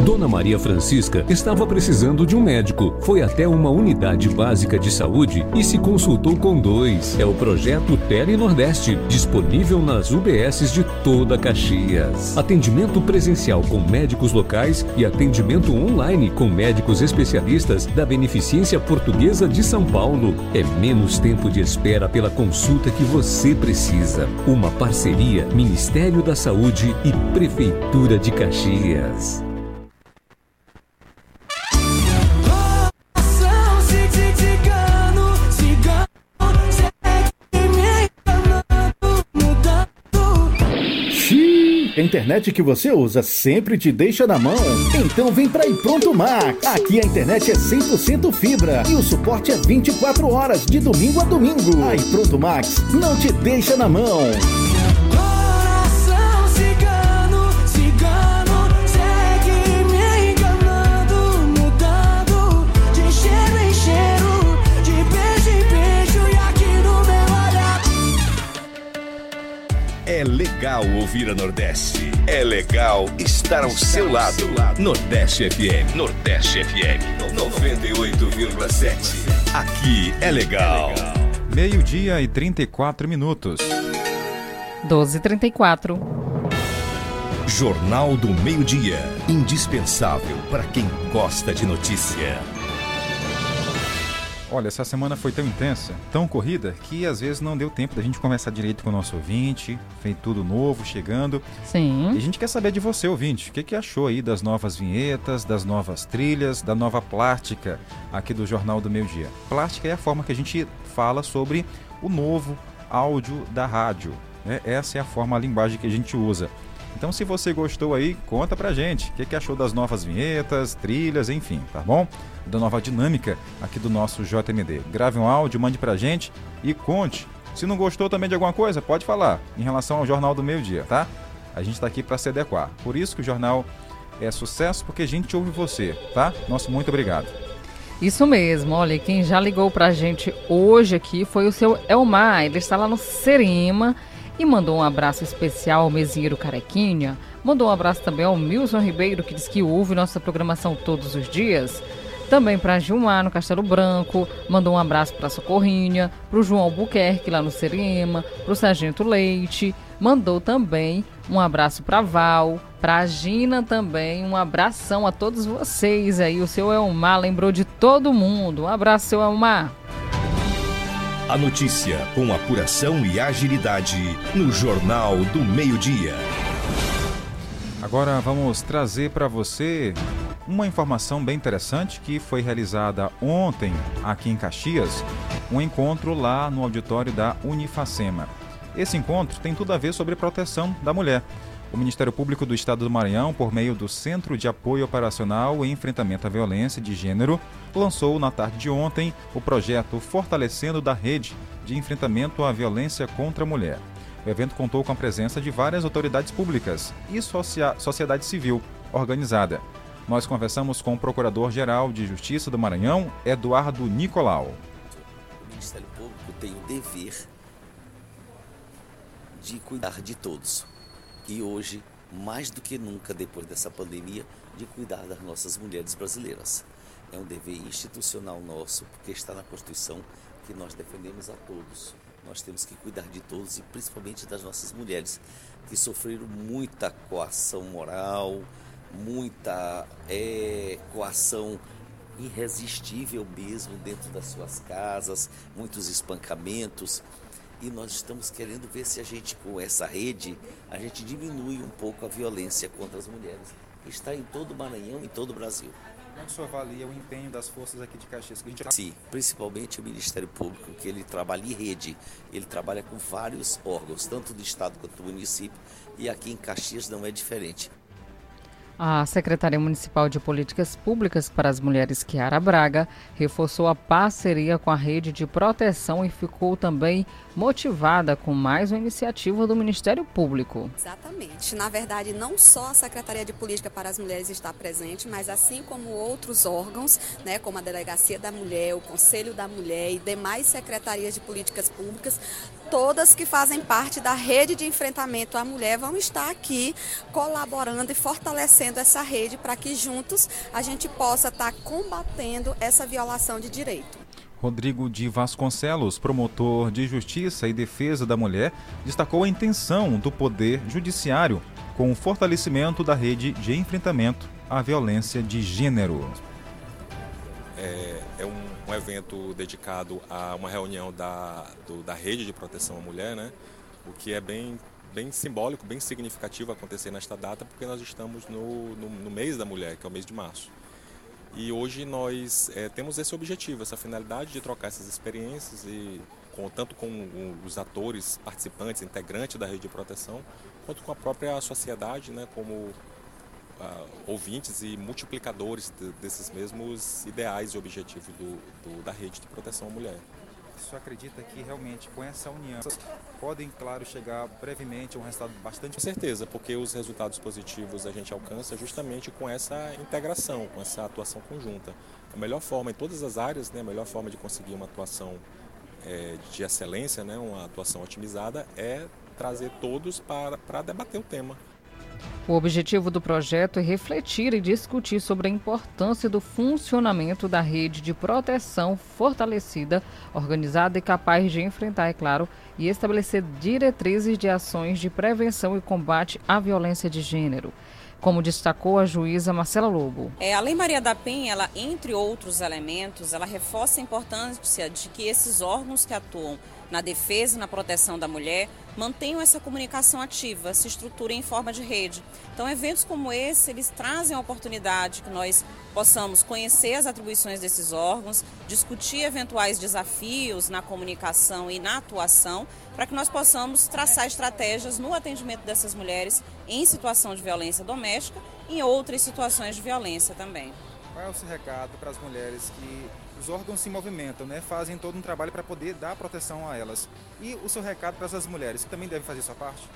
Dona Maria Francisca estava precisando de um médico. Foi até uma unidade básica de saúde e se consultou com dois. É o projeto Tele Nordeste, disponível nas UBSs de toda Caxias. Atendimento presencial com médicos locais e atendimento online com médicos especialistas da Beneficência Portuguesa de São Paulo. É menos tempo de espera pela consulta que você precisa. Uma parceria Ministério da Saúde e Prefeitura de Caxias. A internet que você usa sempre te deixa na mão? Então vem pra Pronto Max. Aqui a internet é 100% fibra e o suporte é 24 horas, de domingo a domingo. A Pronto Max não te deixa na mão. Legal ouvir a Nordeste. É legal estar ao seu lado. Nordeste FM. Nordeste FM. 98,7. Aqui é legal. Meio-dia e 34 minutos. 12h34. Jornal do Meio-Dia. Indispensável para quem gosta de notícia. Olha, essa semana foi tão intensa, tão corrida, que às vezes não deu tempo da gente conversar direito com o nosso ouvinte, feito tudo novo, chegando. Sim. E a gente quer saber de você, ouvinte, o que, que achou aí das novas vinhetas, das novas trilhas, da nova plástica aqui do Jornal do Meio Dia. Plástica é a forma que a gente fala sobre o novo áudio da rádio. Né? Essa é a forma, a linguagem que a gente usa. Então, se você gostou aí, conta pra gente o que, que achou das novas vinhetas, trilhas, enfim, tá bom? Da nova dinâmica aqui do nosso JMD. Grave um áudio, mande pra gente e conte. Se não gostou também de alguma coisa, pode falar em relação ao Jornal do Meio Dia, tá? A gente está aqui para se adequar. Por isso que o jornal é sucesso, porque a gente ouve você, tá? Nosso muito obrigado. Isso mesmo, olha, quem já ligou pra gente hoje aqui foi o seu Elmar, ele está lá no Serima e mandou um abraço especial ao mesinheiro Carequinha. Mandou um abraço também ao Milson Ribeiro, que diz que ouve nossa programação todos os dias. Também para Gilmar, no Castelo Branco. Mandou um abraço para Socorrinha, para o João Albuquerque, lá no Serema, para o Sargento Leite. Mandou também um abraço para Val, para Gina também. Um abração a todos vocês aí. O seu Elmar lembrou de todo mundo. Um abraço, seu Elmar. A notícia com apuração e agilidade no Jornal do Meio-Dia. Agora vamos trazer para você uma informação bem interessante que foi realizada ontem aqui em Caxias, um encontro lá no auditório da Unifacema. Esse encontro tem tudo a ver sobre proteção da mulher. O Ministério Público do Estado do Maranhão, por meio do Centro de Apoio Operacional e Enfrentamento à Violência de Gênero, lançou na tarde de ontem o projeto Fortalecendo da Rede de Enfrentamento à Violência contra a Mulher. O evento contou com a presença de várias autoridades públicas e sociedade civil organizada. Nós conversamos com o Procurador-Geral de Justiça do Maranhão, Eduardo Nicolau. O Ministério Público tem o dever de cuidar de todos e hoje, mais do que nunca depois dessa pandemia, de cuidar das nossas mulheres brasileiras. É um dever institucional nosso, porque está na Constituição que nós defendemos a todos. Nós temos que cuidar de todos e principalmente das nossas mulheres, que sofreram muita coação moral, muita é, coação irresistível mesmo dentro das suas casas, muitos espancamentos, e nós estamos querendo ver se a gente, com essa rede, a gente diminui um pouco a violência contra as mulheres. Está em todo o Maranhão, em todo o Brasil. Como o senhor avalia o empenho das forças aqui de Caxias? Que a gente... Sim, principalmente o Ministério Público, que ele trabalha em rede. Ele trabalha com vários órgãos, tanto do Estado quanto do município, e aqui em Caxias não é diferente. A Secretaria Municipal de Políticas Públicas para as Mulheres, Kiara Braga, reforçou a parceria com a rede de proteção e ficou também motivada com mais uma iniciativa do Ministério Público. Exatamente. Na verdade, não só a Secretaria de Política para as Mulheres está presente, mas assim como outros órgãos, né, como a Delegacia da Mulher, o Conselho da Mulher e demais secretarias de políticas públicas, todas que fazem parte da rede de enfrentamento à mulher vão estar aqui colaborando e fortalecendo essa rede para que juntos a gente possa estar combatendo essa violação de direito. Rodrigo de Vasconcelos, promotor de Justiça e Defesa da Mulher, destacou a intenção do Poder Judiciário com o fortalecimento da rede de enfrentamento à violência de gênero. É, é um um evento dedicado a uma reunião da, do, da rede de proteção à mulher, né? o que é bem, bem simbólico, bem significativo acontecer nesta data, porque nós estamos no, no, no mês da mulher, que é o mês de março. E hoje nós é, temos esse objetivo, essa finalidade de trocar essas experiências e com, tanto com os atores, participantes, integrantes da rede de proteção, quanto com a própria sociedade, né, como uh, ouvintes e multiplicadores de, desses mesmos ideais e objetivos do, do, da rede de proteção à mulher. Senhor acredita que realmente com essa união podem, claro, chegar brevemente a um resultado bastante. Com certeza, porque os resultados positivos a gente alcança justamente com essa integração, com essa atuação conjunta. A melhor forma em todas as áreas, né, a melhor forma de conseguir uma atuação é, de excelência, né, uma atuação otimizada, é trazer todos para, para debater o tema. O objetivo do projeto é refletir e discutir sobre a importância do funcionamento da rede de proteção fortalecida, organizada e capaz de enfrentar, é claro, e estabelecer diretrizes de ações de prevenção e combate à violência de gênero como destacou a juíza Marcela Lobo. É, a Lei Maria da Penha, ela, entre outros elementos, ela reforça a importância de que esses órgãos que atuam na defesa e na proteção da mulher mantenham essa comunicação ativa, se estruturem em forma de rede. Então, eventos como esse, eles trazem a oportunidade que nós possamos conhecer as atribuições desses órgãos, discutir eventuais desafios na comunicação e na atuação, para que nós possamos traçar estratégias no atendimento dessas mulheres em situação de violência doméstica e em outras situações de violência também. Qual é o seu recado para as mulheres que os órgãos se movimentam, né? fazem todo um trabalho para poder dar proteção a elas? E o seu recado para essas mulheres que também devem fazer sua parte?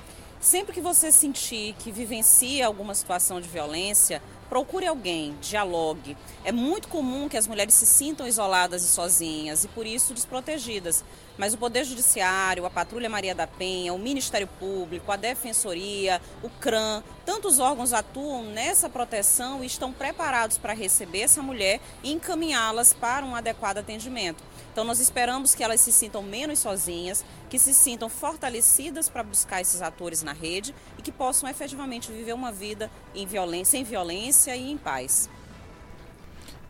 Sempre que você sentir que vivencia alguma situação de violência, procure alguém, dialogue. É muito comum que as mulheres se sintam isoladas e sozinhas e por isso desprotegidas. Mas o Poder Judiciário, a Patrulha Maria da Penha, o Ministério Público, a Defensoria, o CRAM, tantos órgãos atuam nessa proteção e estão preparados para receber essa mulher e encaminhá-las para um adequado atendimento. Então nós esperamos que elas se sintam menos sozinhas, que se sintam fortalecidas para buscar esses atores na rede e que possam efetivamente viver uma vida em violência, sem violência e em paz.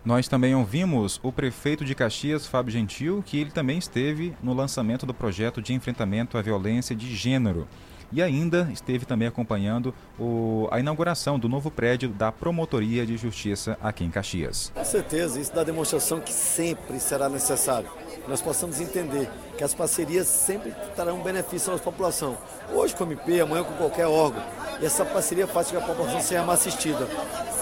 Nós também ouvimos o prefeito de Caxias, Fábio Gentil, que ele também esteve no lançamento do projeto de enfrentamento à violência de gênero e ainda esteve também acompanhando o, a inauguração do novo prédio da Promotoria de Justiça aqui em Caxias. Com certeza, isso dá demonstração que sempre será necessário. Nós possamos entender que as parcerias sempre trarão benefício à nossa população. Hoje com o MP, amanhã com qualquer órgão. E essa parceria faz com que a população seja mais assistida.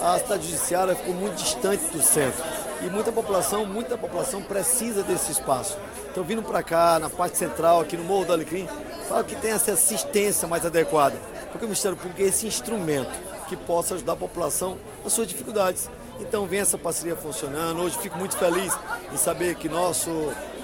A cidade judiciária ficou muito distante do centro. E muita população, muita população precisa desse espaço. Então, vindo para cá, na parte central, aqui no Morro do Alecrim, fala que tem essa assistência mais adequada. Porque o Ministério Público é esse instrumento que possa ajudar a população nas suas dificuldades. Então, vem essa parceria funcionando. Hoje fico muito feliz em saber que nosso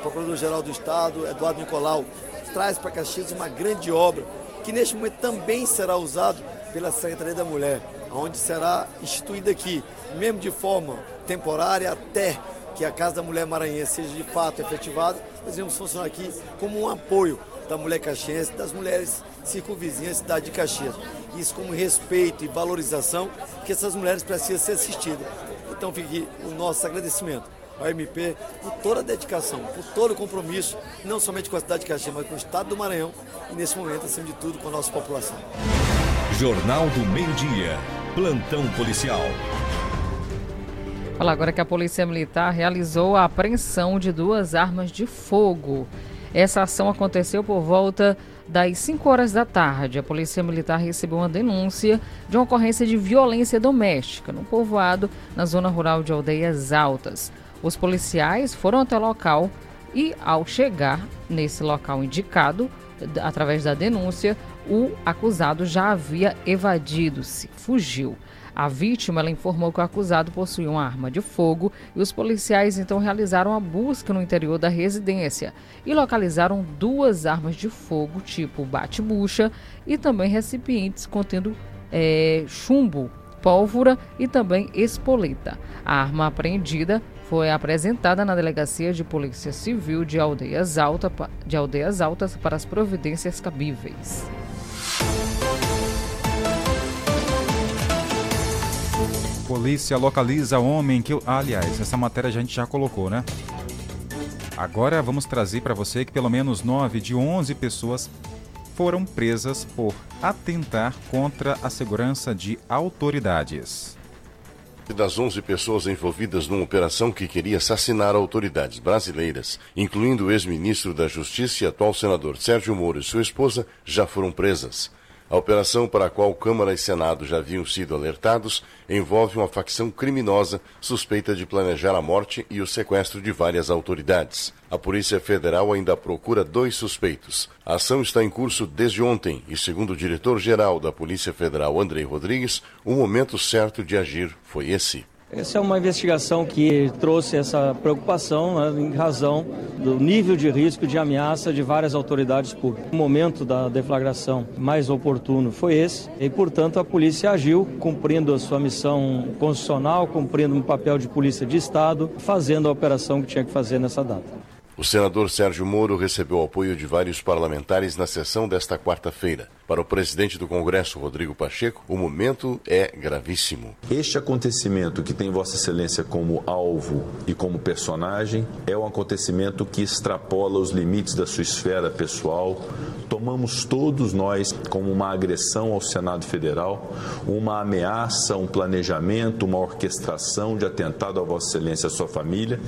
Procurador-Geral do Estado, Eduardo Nicolau, traz para Caxias uma grande obra que neste momento também será usado pela Secretaria da Mulher, onde será instituída aqui, mesmo de forma temporária até que a Casa da Mulher Maranhense seja de fato efetivada, nós vamos funcionar aqui como um apoio da mulher caxiense, das mulheres circunvizinhas da cidade de Caxias. Isso como respeito e valorização, que essas mulheres precisam ser assistidas. Então fica aqui o nosso agradecimento ao MP por toda a dedicação, por todo o compromisso, não somente com a cidade de Caxias, mas com o estado do Maranhão e nesse momento, acima de tudo, com a nossa população. Jornal do Meio-Dia. Plantão policial. Fala agora que a Polícia Militar realizou a apreensão de duas armas de fogo. Essa ação aconteceu por volta das 5 horas da tarde. A Polícia Militar recebeu uma denúncia de uma ocorrência de violência doméstica no povoado, na zona rural de Aldeias Altas. Os policiais foram até o local e, ao chegar nesse local indicado, através da denúncia, o acusado já havia evadido-se, fugiu. A vítima ela informou que o acusado possuía uma arma de fogo e os policiais então realizaram a busca no interior da residência e localizaram duas armas de fogo tipo bate-bucha e também recipientes contendo é, chumbo, pólvora e também espoleta. A arma apreendida foi apresentada na Delegacia de Polícia Civil de Aldeias, Alta, de Aldeias Altas para as providências cabíveis. Polícia localiza homem que. aliás, essa matéria a gente já colocou, né? Agora vamos trazer para você que pelo menos 9 de 11 pessoas foram presas por atentar contra a segurança de autoridades. Das 11 pessoas envolvidas numa operação que queria assassinar autoridades brasileiras, incluindo o ex-ministro da Justiça e atual senador Sérgio Moro e sua esposa, já foram presas. A operação para a qual Câmara e Senado já haviam sido alertados envolve uma facção criminosa suspeita de planejar a morte e o sequestro de várias autoridades. A Polícia Federal ainda procura dois suspeitos. A ação está em curso desde ontem e, segundo o diretor-geral da Polícia Federal, Andrei Rodrigues, o momento certo de agir foi esse. Essa é uma investigação que trouxe essa preocupação né, em razão do nível de risco de ameaça de várias autoridades públicas. O momento da deflagração mais oportuno foi esse e, portanto, a polícia agiu cumprindo a sua missão constitucional, cumprindo um papel de polícia de Estado, fazendo a operação que tinha que fazer nessa data. O senador Sérgio Moro recebeu apoio de vários parlamentares na sessão desta quarta-feira. Para o presidente do Congresso, Rodrigo Pacheco, o momento é gravíssimo. Este acontecimento que tem Vossa Excelência como alvo e como personagem é um acontecimento que extrapola os limites da sua esfera pessoal. Tomamos todos nós como uma agressão ao Senado Federal, uma ameaça, um planejamento, uma orquestração de atentado a Vossa Excelência e a sua família,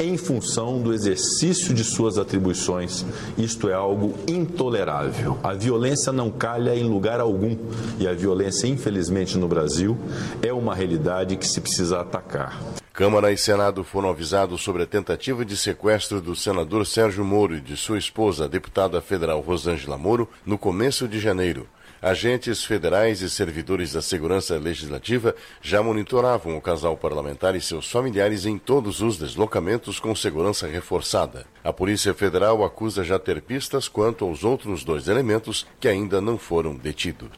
em função do exercício de suas atribuições. Isto é algo intolerável. A violência não cai calha em lugar algum. E a violência, infelizmente, no Brasil é uma realidade que se precisa atacar. Câmara e Senado foram avisados sobre a tentativa de sequestro do senador Sérgio Moro e de sua esposa, a deputada federal Rosângela Moro, no começo de janeiro. Agentes federais e servidores da Segurança Legislativa já monitoravam o casal parlamentar e seus familiares em todos os deslocamentos com segurança reforçada. A Polícia Federal acusa já ter pistas quanto aos outros dois elementos que ainda não foram detidos.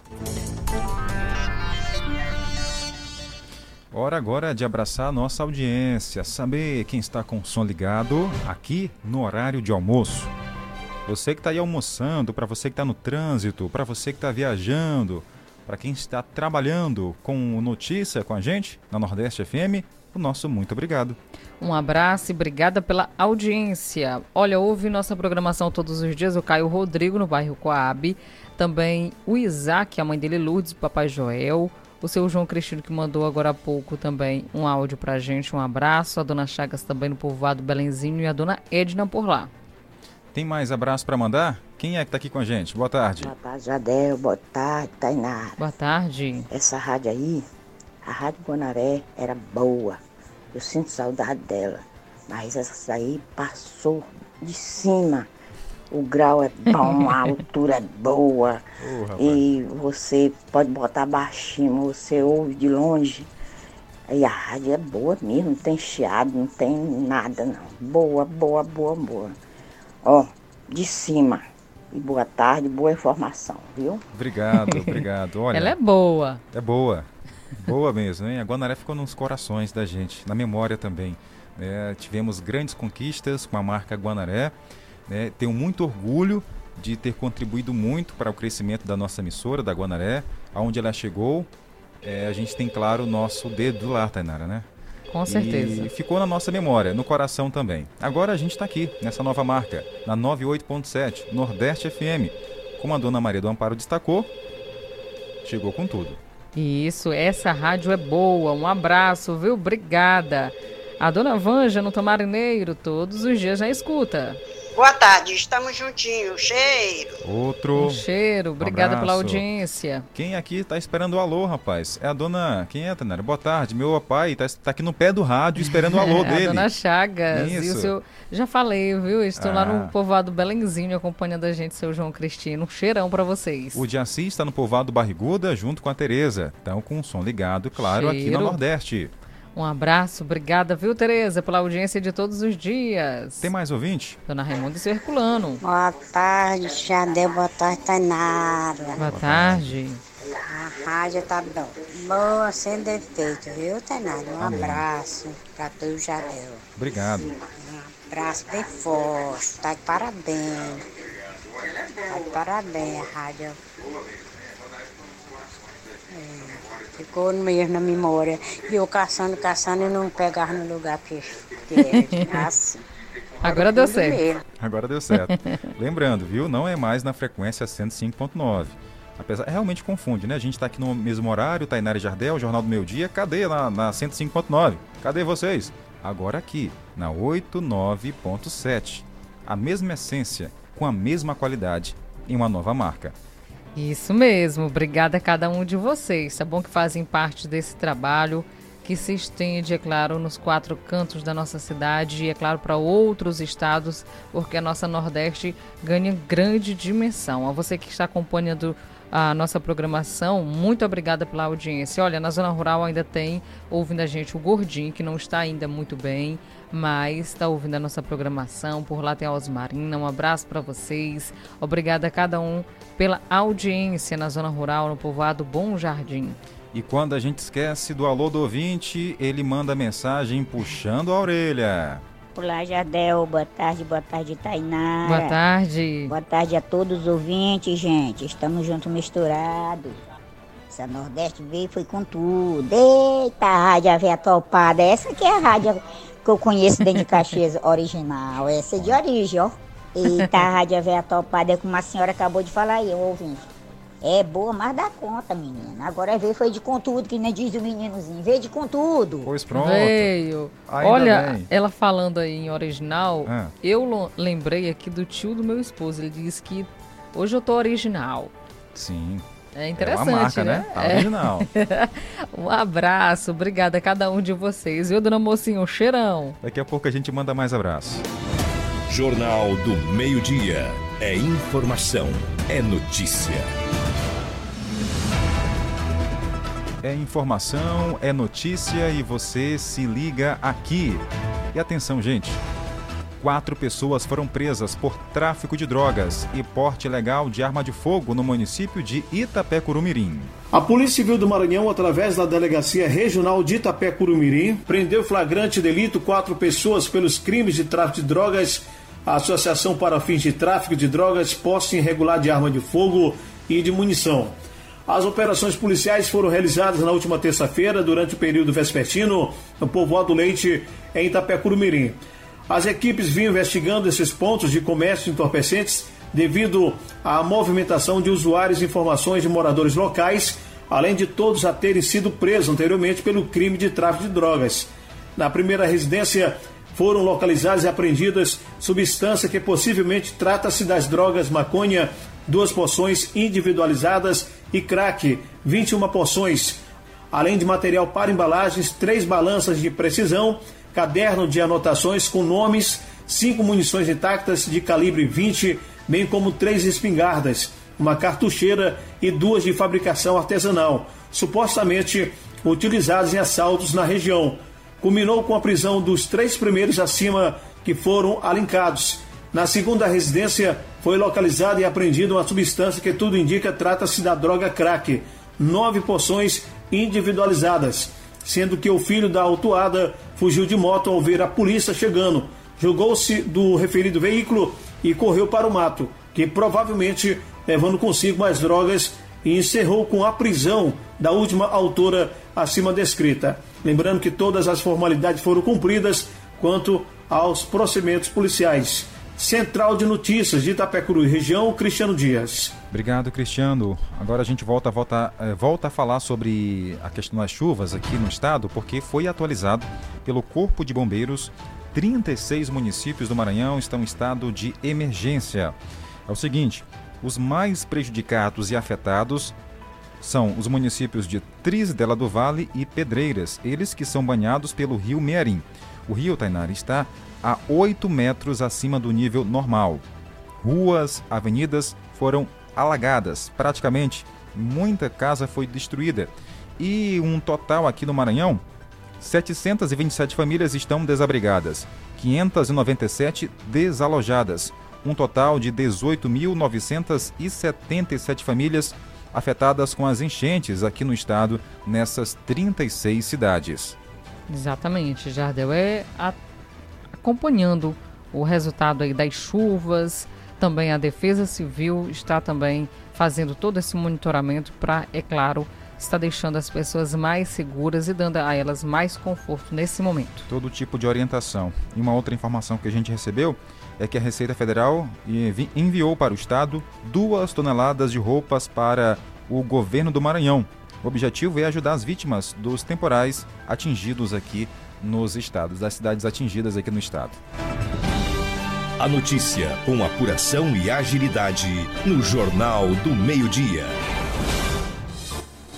Hora agora de abraçar a nossa audiência, saber quem está com o som ligado aqui no horário de almoço. Você que está aí almoçando, para você que está no trânsito, para você que está viajando, para quem está trabalhando com notícia com a gente na Nordeste FM, o nosso muito obrigado. Um abraço e obrigada pela audiência. Olha, ouve nossa programação todos os dias o Caio Rodrigo no bairro Coab, também o Isaac, a mãe dele Lourdes, papai Joel, o seu João Cristino que mandou agora há pouco também um áudio pra gente, um abraço, a dona Chagas também no povoado Belenzinho e a dona Edna por lá. Tem mais abraço para mandar? Quem é que está aqui com a gente? Boa tarde. Boa tarde, Jadel. Boa tarde, Tainara. Boa tarde. Essa rádio aí, a Rádio Guanaré, era boa. Eu sinto saudade dela. Mas essa aí passou de cima. O grau é bom, a altura é boa. Oh, e você pode botar baixinho, você ouve de longe. E a rádio é boa mesmo, não tem chiado, não tem nada não. Boa, boa, boa, boa. Ó, de cima. E boa tarde, boa informação, viu? Obrigado, obrigado. Olha, Ela é boa. É boa. Boa mesmo, hein? A Guanaré ficou nos corações da gente, na memória também. É, tivemos grandes conquistas com a marca Guanaré. Né? Tenho muito orgulho de ter contribuído muito para o crescimento da nossa emissora, da Guanaré, aonde ela chegou. É, a gente tem, claro, o nosso dedo lá, Tainara, né? Com certeza. E ficou na nossa memória, no coração também. Agora a gente está aqui, nessa nova marca, na 98.7, Nordeste FM. Como a dona Maria do Amparo destacou, chegou com tudo. Isso, essa rádio é boa. Um abraço, viu? Obrigada. A dona Vanja no Tamarineiro, todos os dias já escuta. Boa tarde, estamos juntinhos. Cheiro. Outro. Um cheiro, obrigada pela Abraço. audiência. Quem aqui tá esperando o alô, rapaz? É a dona. Quem é, Tanara? Boa tarde. Meu pai tá, tá aqui no pé do rádio esperando o alô a dele. dona Chagas. E o Isso. seu... Já falei, viu? Estou lá Ah. no povoado Belenzinho acompanhando a gente, seu João Cristino. Um cheirão pra vocês. O Diaci está no povoado Barriguda junto com a Tereza. Estão com o som ligado, claro, aqui no Cheiro. Nordeste. Um abraço, obrigada, viu, Tereza, pela audiência de todos os dias. Tem mais ouvinte? Dona Raimunda Circulano. Boa tarde, Xadê. Boa tarde, Tainara. Boa tarde. A rádio tá bom. boa, sem defeito, viu, Tainara? Um Amém. abraço pra tu, Jadeu. Obrigado. Um abraço bem forte. Tá de parabéns. Tá de parabéns, a rádio. É, ficou mesmo na memória. E eu caçando, caçando e não pegava no lugar que, que era assim. Agora deu certo. mesmo. Agora deu certo. Lembrando, viu? Não é mais na frequência 105.9. Apesar, realmente confunde, né? A gente tá aqui no mesmo horário, Tainara e Jardel, Jornal do Meio Dia. Cadê na, na 105.9? Cadê vocês? Agora aqui, na 89.7. A mesma essência, com a mesma qualidade, em uma nova marca. Isso mesmo, obrigada a cada um de vocês. É bom que fazem parte desse trabalho que se estende, é claro, nos quatro cantos da nossa cidade e, é claro, para outros estados, porque a nossa Nordeste ganha grande dimensão. A você que está acompanhando a nossa programação, muito obrigada pela audiência. Olha, na zona rural ainda tem, ouvindo a gente, o Gordinho, que não está ainda muito bem, mas está ouvindo a nossa programação. Por lá tem a Osmarina. Um abraço para vocês. Obrigada a cada um pela audiência na zona rural, no povoado Bom Jardim. E quando a gente esquece do alô do ouvinte, ele manda mensagem puxando a orelha. Olá, Jardel. Boa tarde, boa tarde, Tainara. Boa tarde. Boa tarde a todos os ouvintes, gente. Estamos juntos misturados. Essa Nordeste veio e foi com tudo. Eita, a rádio Aveia Topada. Essa aqui é a rádio que eu conheço dentro de Caxias original. Essa é de origem, ó. Eita, a rádio Aveia Topada é como a senhora acabou de falar aí, ouvinte. É boa, mas dá conta, menina. Agora veio foi de contudo, que nem diz o meninozinho. Veio de contudo. Pois pronto. Veio. Ainda Olha, bem. ela falando aí em original, Ah. eu lembrei aqui do tio do meu esposo. Ele disse que hoje eu tô original. Sim. É interessante, É uma marca, né? né? Tá É. original. um abraço, obrigada a cada um de vocês. Viu, dona Mocinha? Um cheirão. Daqui a pouco a gente manda mais abraço. Jornal do Meio-Dia. É informação, é notícia. É informação, é notícia e você se liga aqui. E atenção, gente. Quatro pessoas foram presas por tráfico de drogas e porte ilegal de arma de fogo no município de Itapé-Curumirim. A Polícia Civil do Maranhão, através da Delegacia Regional de Itapé-Curumirim, prendeu flagrante delito quatro pessoas pelos crimes de tráfico de drogas, associação para fins de tráfico de drogas, posse irregular de arma de fogo e de munição. As operações policiais foram realizadas na última terça-feira, durante o período vespertino, no povoado Leite, em Itapé-Curumirim. As equipes vinham investigando esses pontos de comércio de entorpecentes devido à movimentação de usuários e informações de moradores locais, além de todos já terem sido presos anteriormente pelo crime de tráfico de drogas. Na primeira residência foram localizadas e apreendidas substância que possivelmente trata-se das drogas maconha, duas porções individualizadas e crack, 21 porções, além de material para embalagens, três balanças de precisão, caderno de anotações com nomes, cinco munições intactas de calibre 20, bem como três espingardas, uma cartucheira e duas de fabricação artesanal, supostamente utilizadas em assaltos na região. Culminou com a prisão dos três primeiros acima que foram alincados. Na segunda residência foi localizada e apreendida uma substância que tudo indica trata-se da droga crack, nove porções individualizadas, sendo que o filho da autuada fugiu de moto ao ver a polícia chegando, jogou-se do referido veículo e correu para o mato, que provavelmente levando consigo mais drogas e encerrou com a prisão da última autora acima descrita. Lembrando que todas as formalidades foram cumpridas quanto aos procedimentos policiais. Central de Notícias de Itapecuru região, Cristiano Dias. Obrigado, Cristiano. Agora a gente volta, volta, eh, volta a falar sobre a questão das chuvas aqui no estado, porque foi atualizado pelo Corpo de Bombeiros 36 municípios do Maranhão estão em estado de emergência. É o seguinte: os mais prejudicados e afetados são os municípios de Trisdela do Vale e Pedreiras, eles que são banhados pelo rio Mearim. O rio Tainara está a 8 metros acima do nível normal. Ruas, avenidas foram alagadas, praticamente muita casa foi destruída. E um total aqui no Maranhão, 727 famílias estão desabrigadas, 597 desalojadas, um total de 18.977 famílias afetadas com as enchentes aqui no estado, nessas 36 cidades. Exatamente, Jardel é a, acompanhando o resultado aí das chuvas, também a Defesa Civil está também fazendo todo esse monitoramento para, é claro, está deixando as pessoas mais seguras e dando a elas mais conforto nesse momento. Todo tipo de orientação. E uma outra informação que a gente recebeu é que a Receita Federal enviou para o Estado duas toneladas de roupas para o governo do Maranhão. O objetivo é ajudar as vítimas dos temporais atingidos aqui nos estados, das cidades atingidas aqui no estado. A notícia com apuração e agilidade no Jornal do Meio-Dia.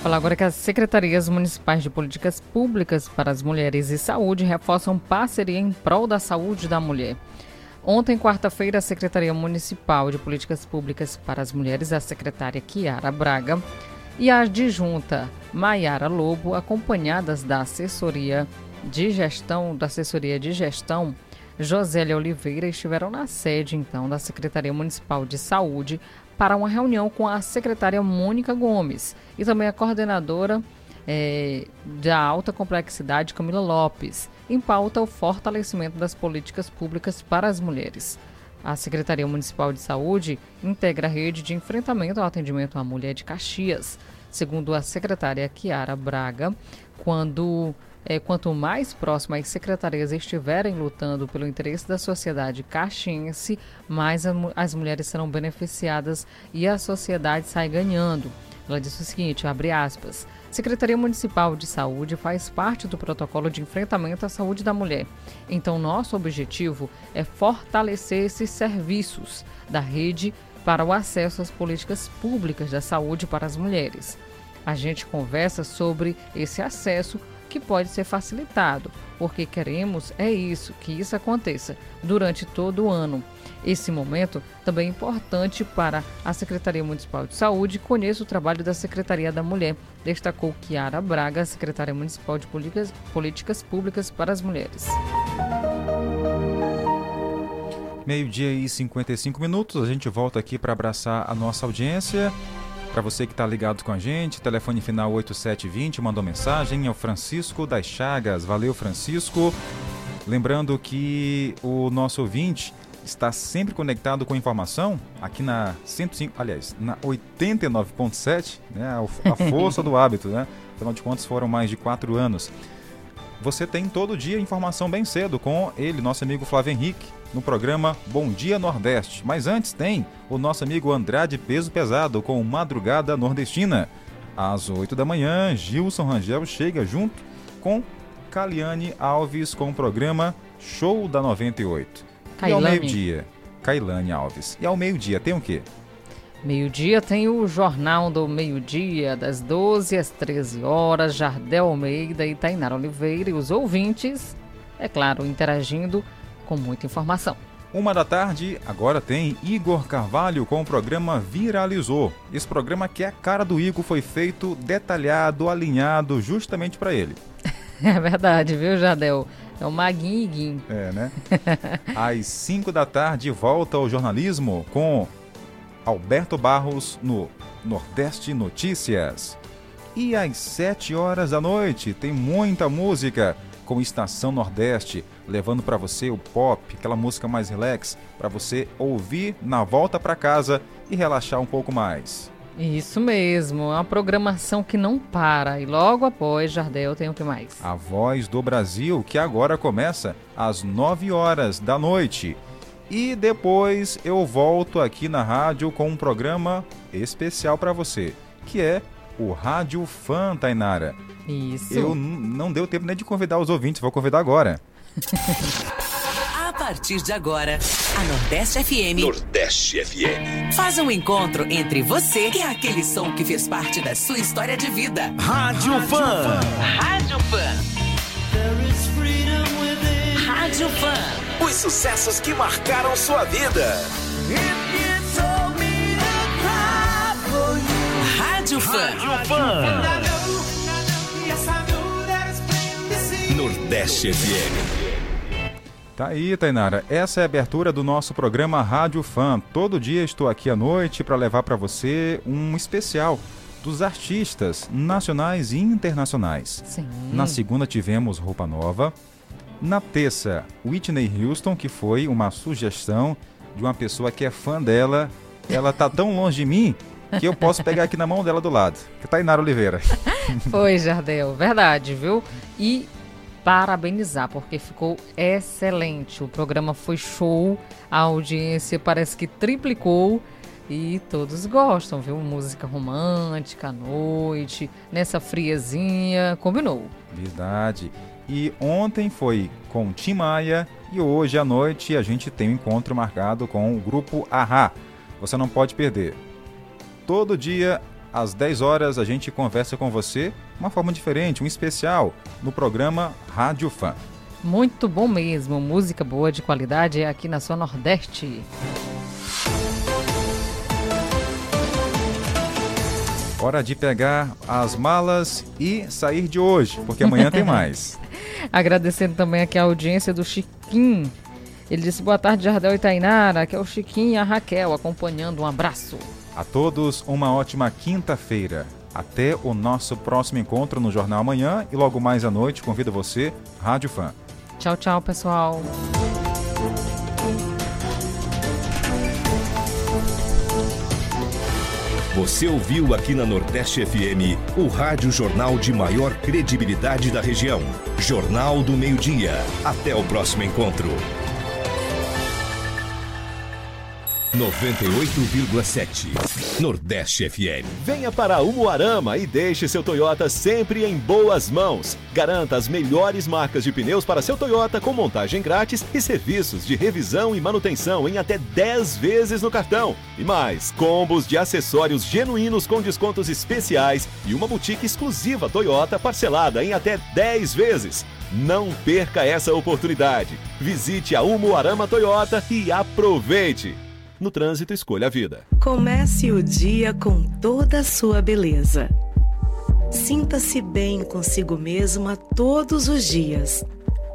Falar agora que as secretarias municipais de políticas públicas para as mulheres e saúde reforçam parceria em prol da saúde da mulher. Ontem, quarta-feira, a Secretaria Municipal de Políticas Públicas para as Mulheres, a secretária Kiara Braga, e a adjunta Maiara Lobo, acompanhadas da assessoria de gestão, da assessoria de gestão, Josélia Oliveira, estiveram na sede, então, da Secretaria Municipal de Saúde para uma reunião com a secretária Mônica Gomes e também a coordenadora é, da alta complexidade, Camila Lopes, em pauta o fortalecimento das políticas públicas para as mulheres. A Secretaria Municipal de Saúde integra a rede de enfrentamento ao atendimento à mulher de Caxias. Segundo a secretária Kiara Braga, quando é, quanto mais próximas as secretarias estiverem lutando pelo interesse da sociedade caxiense, mais a, as mulheres serão beneficiadas e a sociedade sai ganhando. Ela disse o seguinte, abre aspas, Secretaria Municipal de Saúde faz parte do protocolo de enfrentamento à saúde da mulher. Então, nosso objetivo é fortalecer esses serviços da rede para o acesso às políticas públicas da saúde para as mulheres. A gente conversa sobre esse acesso que pode ser facilitado, porque queremos é isso, que isso aconteça durante todo o ano. Esse momento também é importante para a Secretaria Municipal de Saúde. Conheça o trabalho da Secretaria da Mulher, destacou Kiara Braga, secretária municipal de Políticas, Políticas Públicas para as Mulheres. Meio-dia e 55 minutos, a gente volta aqui para abraçar a nossa audiência. Para você que está ligado com a gente, telefone final 8720, mandou mensagem, é o Francisco das Chagas. Valeu, Francisco. Lembrando que o nosso ouvinte está sempre conectado com informação aqui na 105, aliás, na 89.7, né? A força do hábito, né? Afinal de contas, foram mais de quatro anos. Você tem todo dia informação bem cedo com ele, nosso amigo Flávio Henrique, no programa Bom Dia Nordeste. Mas antes tem o nosso amigo Andrade Peso Pesado com Madrugada Nordestina. Às 8 da manhã, Gilson Rangel chega junto com Caliane Alves com o programa Show da 98. Kailane. E ao meio-dia, Cailane Alves. E ao meio-dia tem o quê? Meio-dia tem o Jornal do Meio-Dia, das 12 às 13 horas, Jardel Almeida e Tainara Oliveira e os ouvintes, é claro, interagindo com muita informação. Uma da tarde, agora tem Igor Carvalho com o programa Viralizou. Esse programa que é a cara do Igor foi feito detalhado, alinhado justamente para ele. É verdade, viu, Jadel? É o Maguinho. É, né? Às 5 da tarde, volta ao jornalismo com Alberto Barros no Nordeste Notícias. E às 7 horas da noite tem muita música com Estação Nordeste, levando para você o pop, aquela música mais relax, para você ouvir na volta para casa e relaxar um pouco mais. Isso mesmo, uma programação que não para. E logo após, Jardel tem o que mais? A Voz do Brasil, que agora começa às 9 horas da noite. E depois eu volto aqui na rádio com um programa especial para você, que é o Rádio Fã, Isso. Eu não deu tempo nem de convidar os ouvintes, vou convidar agora. partir de agora, a Nordeste FM. Nordeste FM. Faz um encontro entre você e aquele som que fez parte da sua história de vida. Rádio Fã. Rádio Fã. Rádio Fã. Os sucessos que marcaram sua vida. Rádio Fã. Rádio Fã. Nordeste FM. Tá aí, Tainara. Essa é a abertura do nosso programa Rádio Fã. Todo dia estou aqui à noite para levar para você um especial dos artistas nacionais e internacionais. Sim. Na segunda tivemos Roupa Nova. Na terça, Whitney Houston, que foi uma sugestão de uma pessoa que é fã dela. Ela tá tão longe de mim que eu posso pegar aqui na mão dela do lado. Que é Tainara Oliveira. Foi, Jardel. Verdade, viu? E parabenizar, porque ficou excelente. O programa foi show, a audiência parece que triplicou e todos gostam, viu? Música romântica à noite, nessa friazinha, combinou. Verdade. E ontem foi com Tim Maia e hoje à noite a gente tem um encontro marcado com o grupo Ahá. Você não pode perder. Todo dia às 10 horas a gente conversa com você, uma forma diferente, um especial no programa Rádio Fã. Muito bom mesmo, música boa de qualidade aqui na sua Nordeste. Hora de pegar as malas e sair de hoje, porque amanhã tem mais. Agradecendo também aqui a audiência do Chiquinho. Ele disse boa tarde, Jardel e Tainara, que é o Chiquinho e a Raquel acompanhando. Um abraço. A todos, uma ótima quinta-feira. Até o nosso próximo encontro no Jornal Amanhã e logo mais à noite convido você, Rádio Fã. Tchau, tchau, pessoal. Você ouviu aqui na Nordeste FM o Rádio Jornal de maior credibilidade da região. Jornal do Meio-Dia. Até o próximo encontro. 98,7 Nordeste FM. Venha para Umuarama e deixe seu Toyota sempre em boas mãos. Garanta as melhores marcas de pneus para seu Toyota com montagem grátis e serviços de revisão e manutenção em até 10 vezes no cartão. E mais, combos de acessórios genuínos com descontos especiais e uma boutique exclusiva Toyota parcelada em até 10 vezes. Não perca essa oportunidade. Visite a Umuarama Toyota e aproveite. No trânsito, escolha a vida. Comece o dia com toda a sua beleza. Sinta-se bem consigo mesma todos os dias.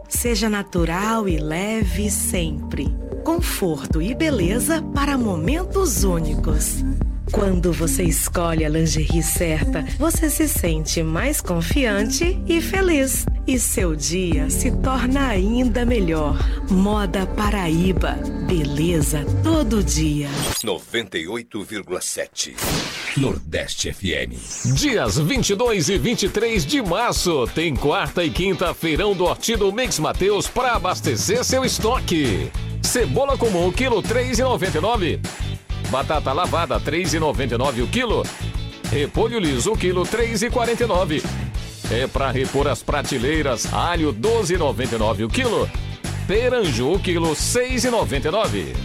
Seja natural e leve sempre. Conforto e beleza para momentos únicos. Quando você escolhe a lingerie certa, você se sente mais confiante e feliz. E seu dia se torna ainda melhor. Moda Paraíba. Beleza todo dia. 98,7 Nordeste FM. Dias 22 e 23 de março tem quarta e quinta feirão do Horti do Mix Mateus para abastecer seu estoque. Cebola comum quilo 3,99. Batata lavada 3,99 o quilo. Repolho liso quilo 3,49. É para repor as prateleiras, alho 12,99 o quilo. Peranju quilo 6,99.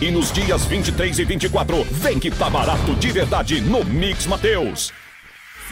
E nos dias 23 e 24, vem que tá barato de verdade no Mix Mateus.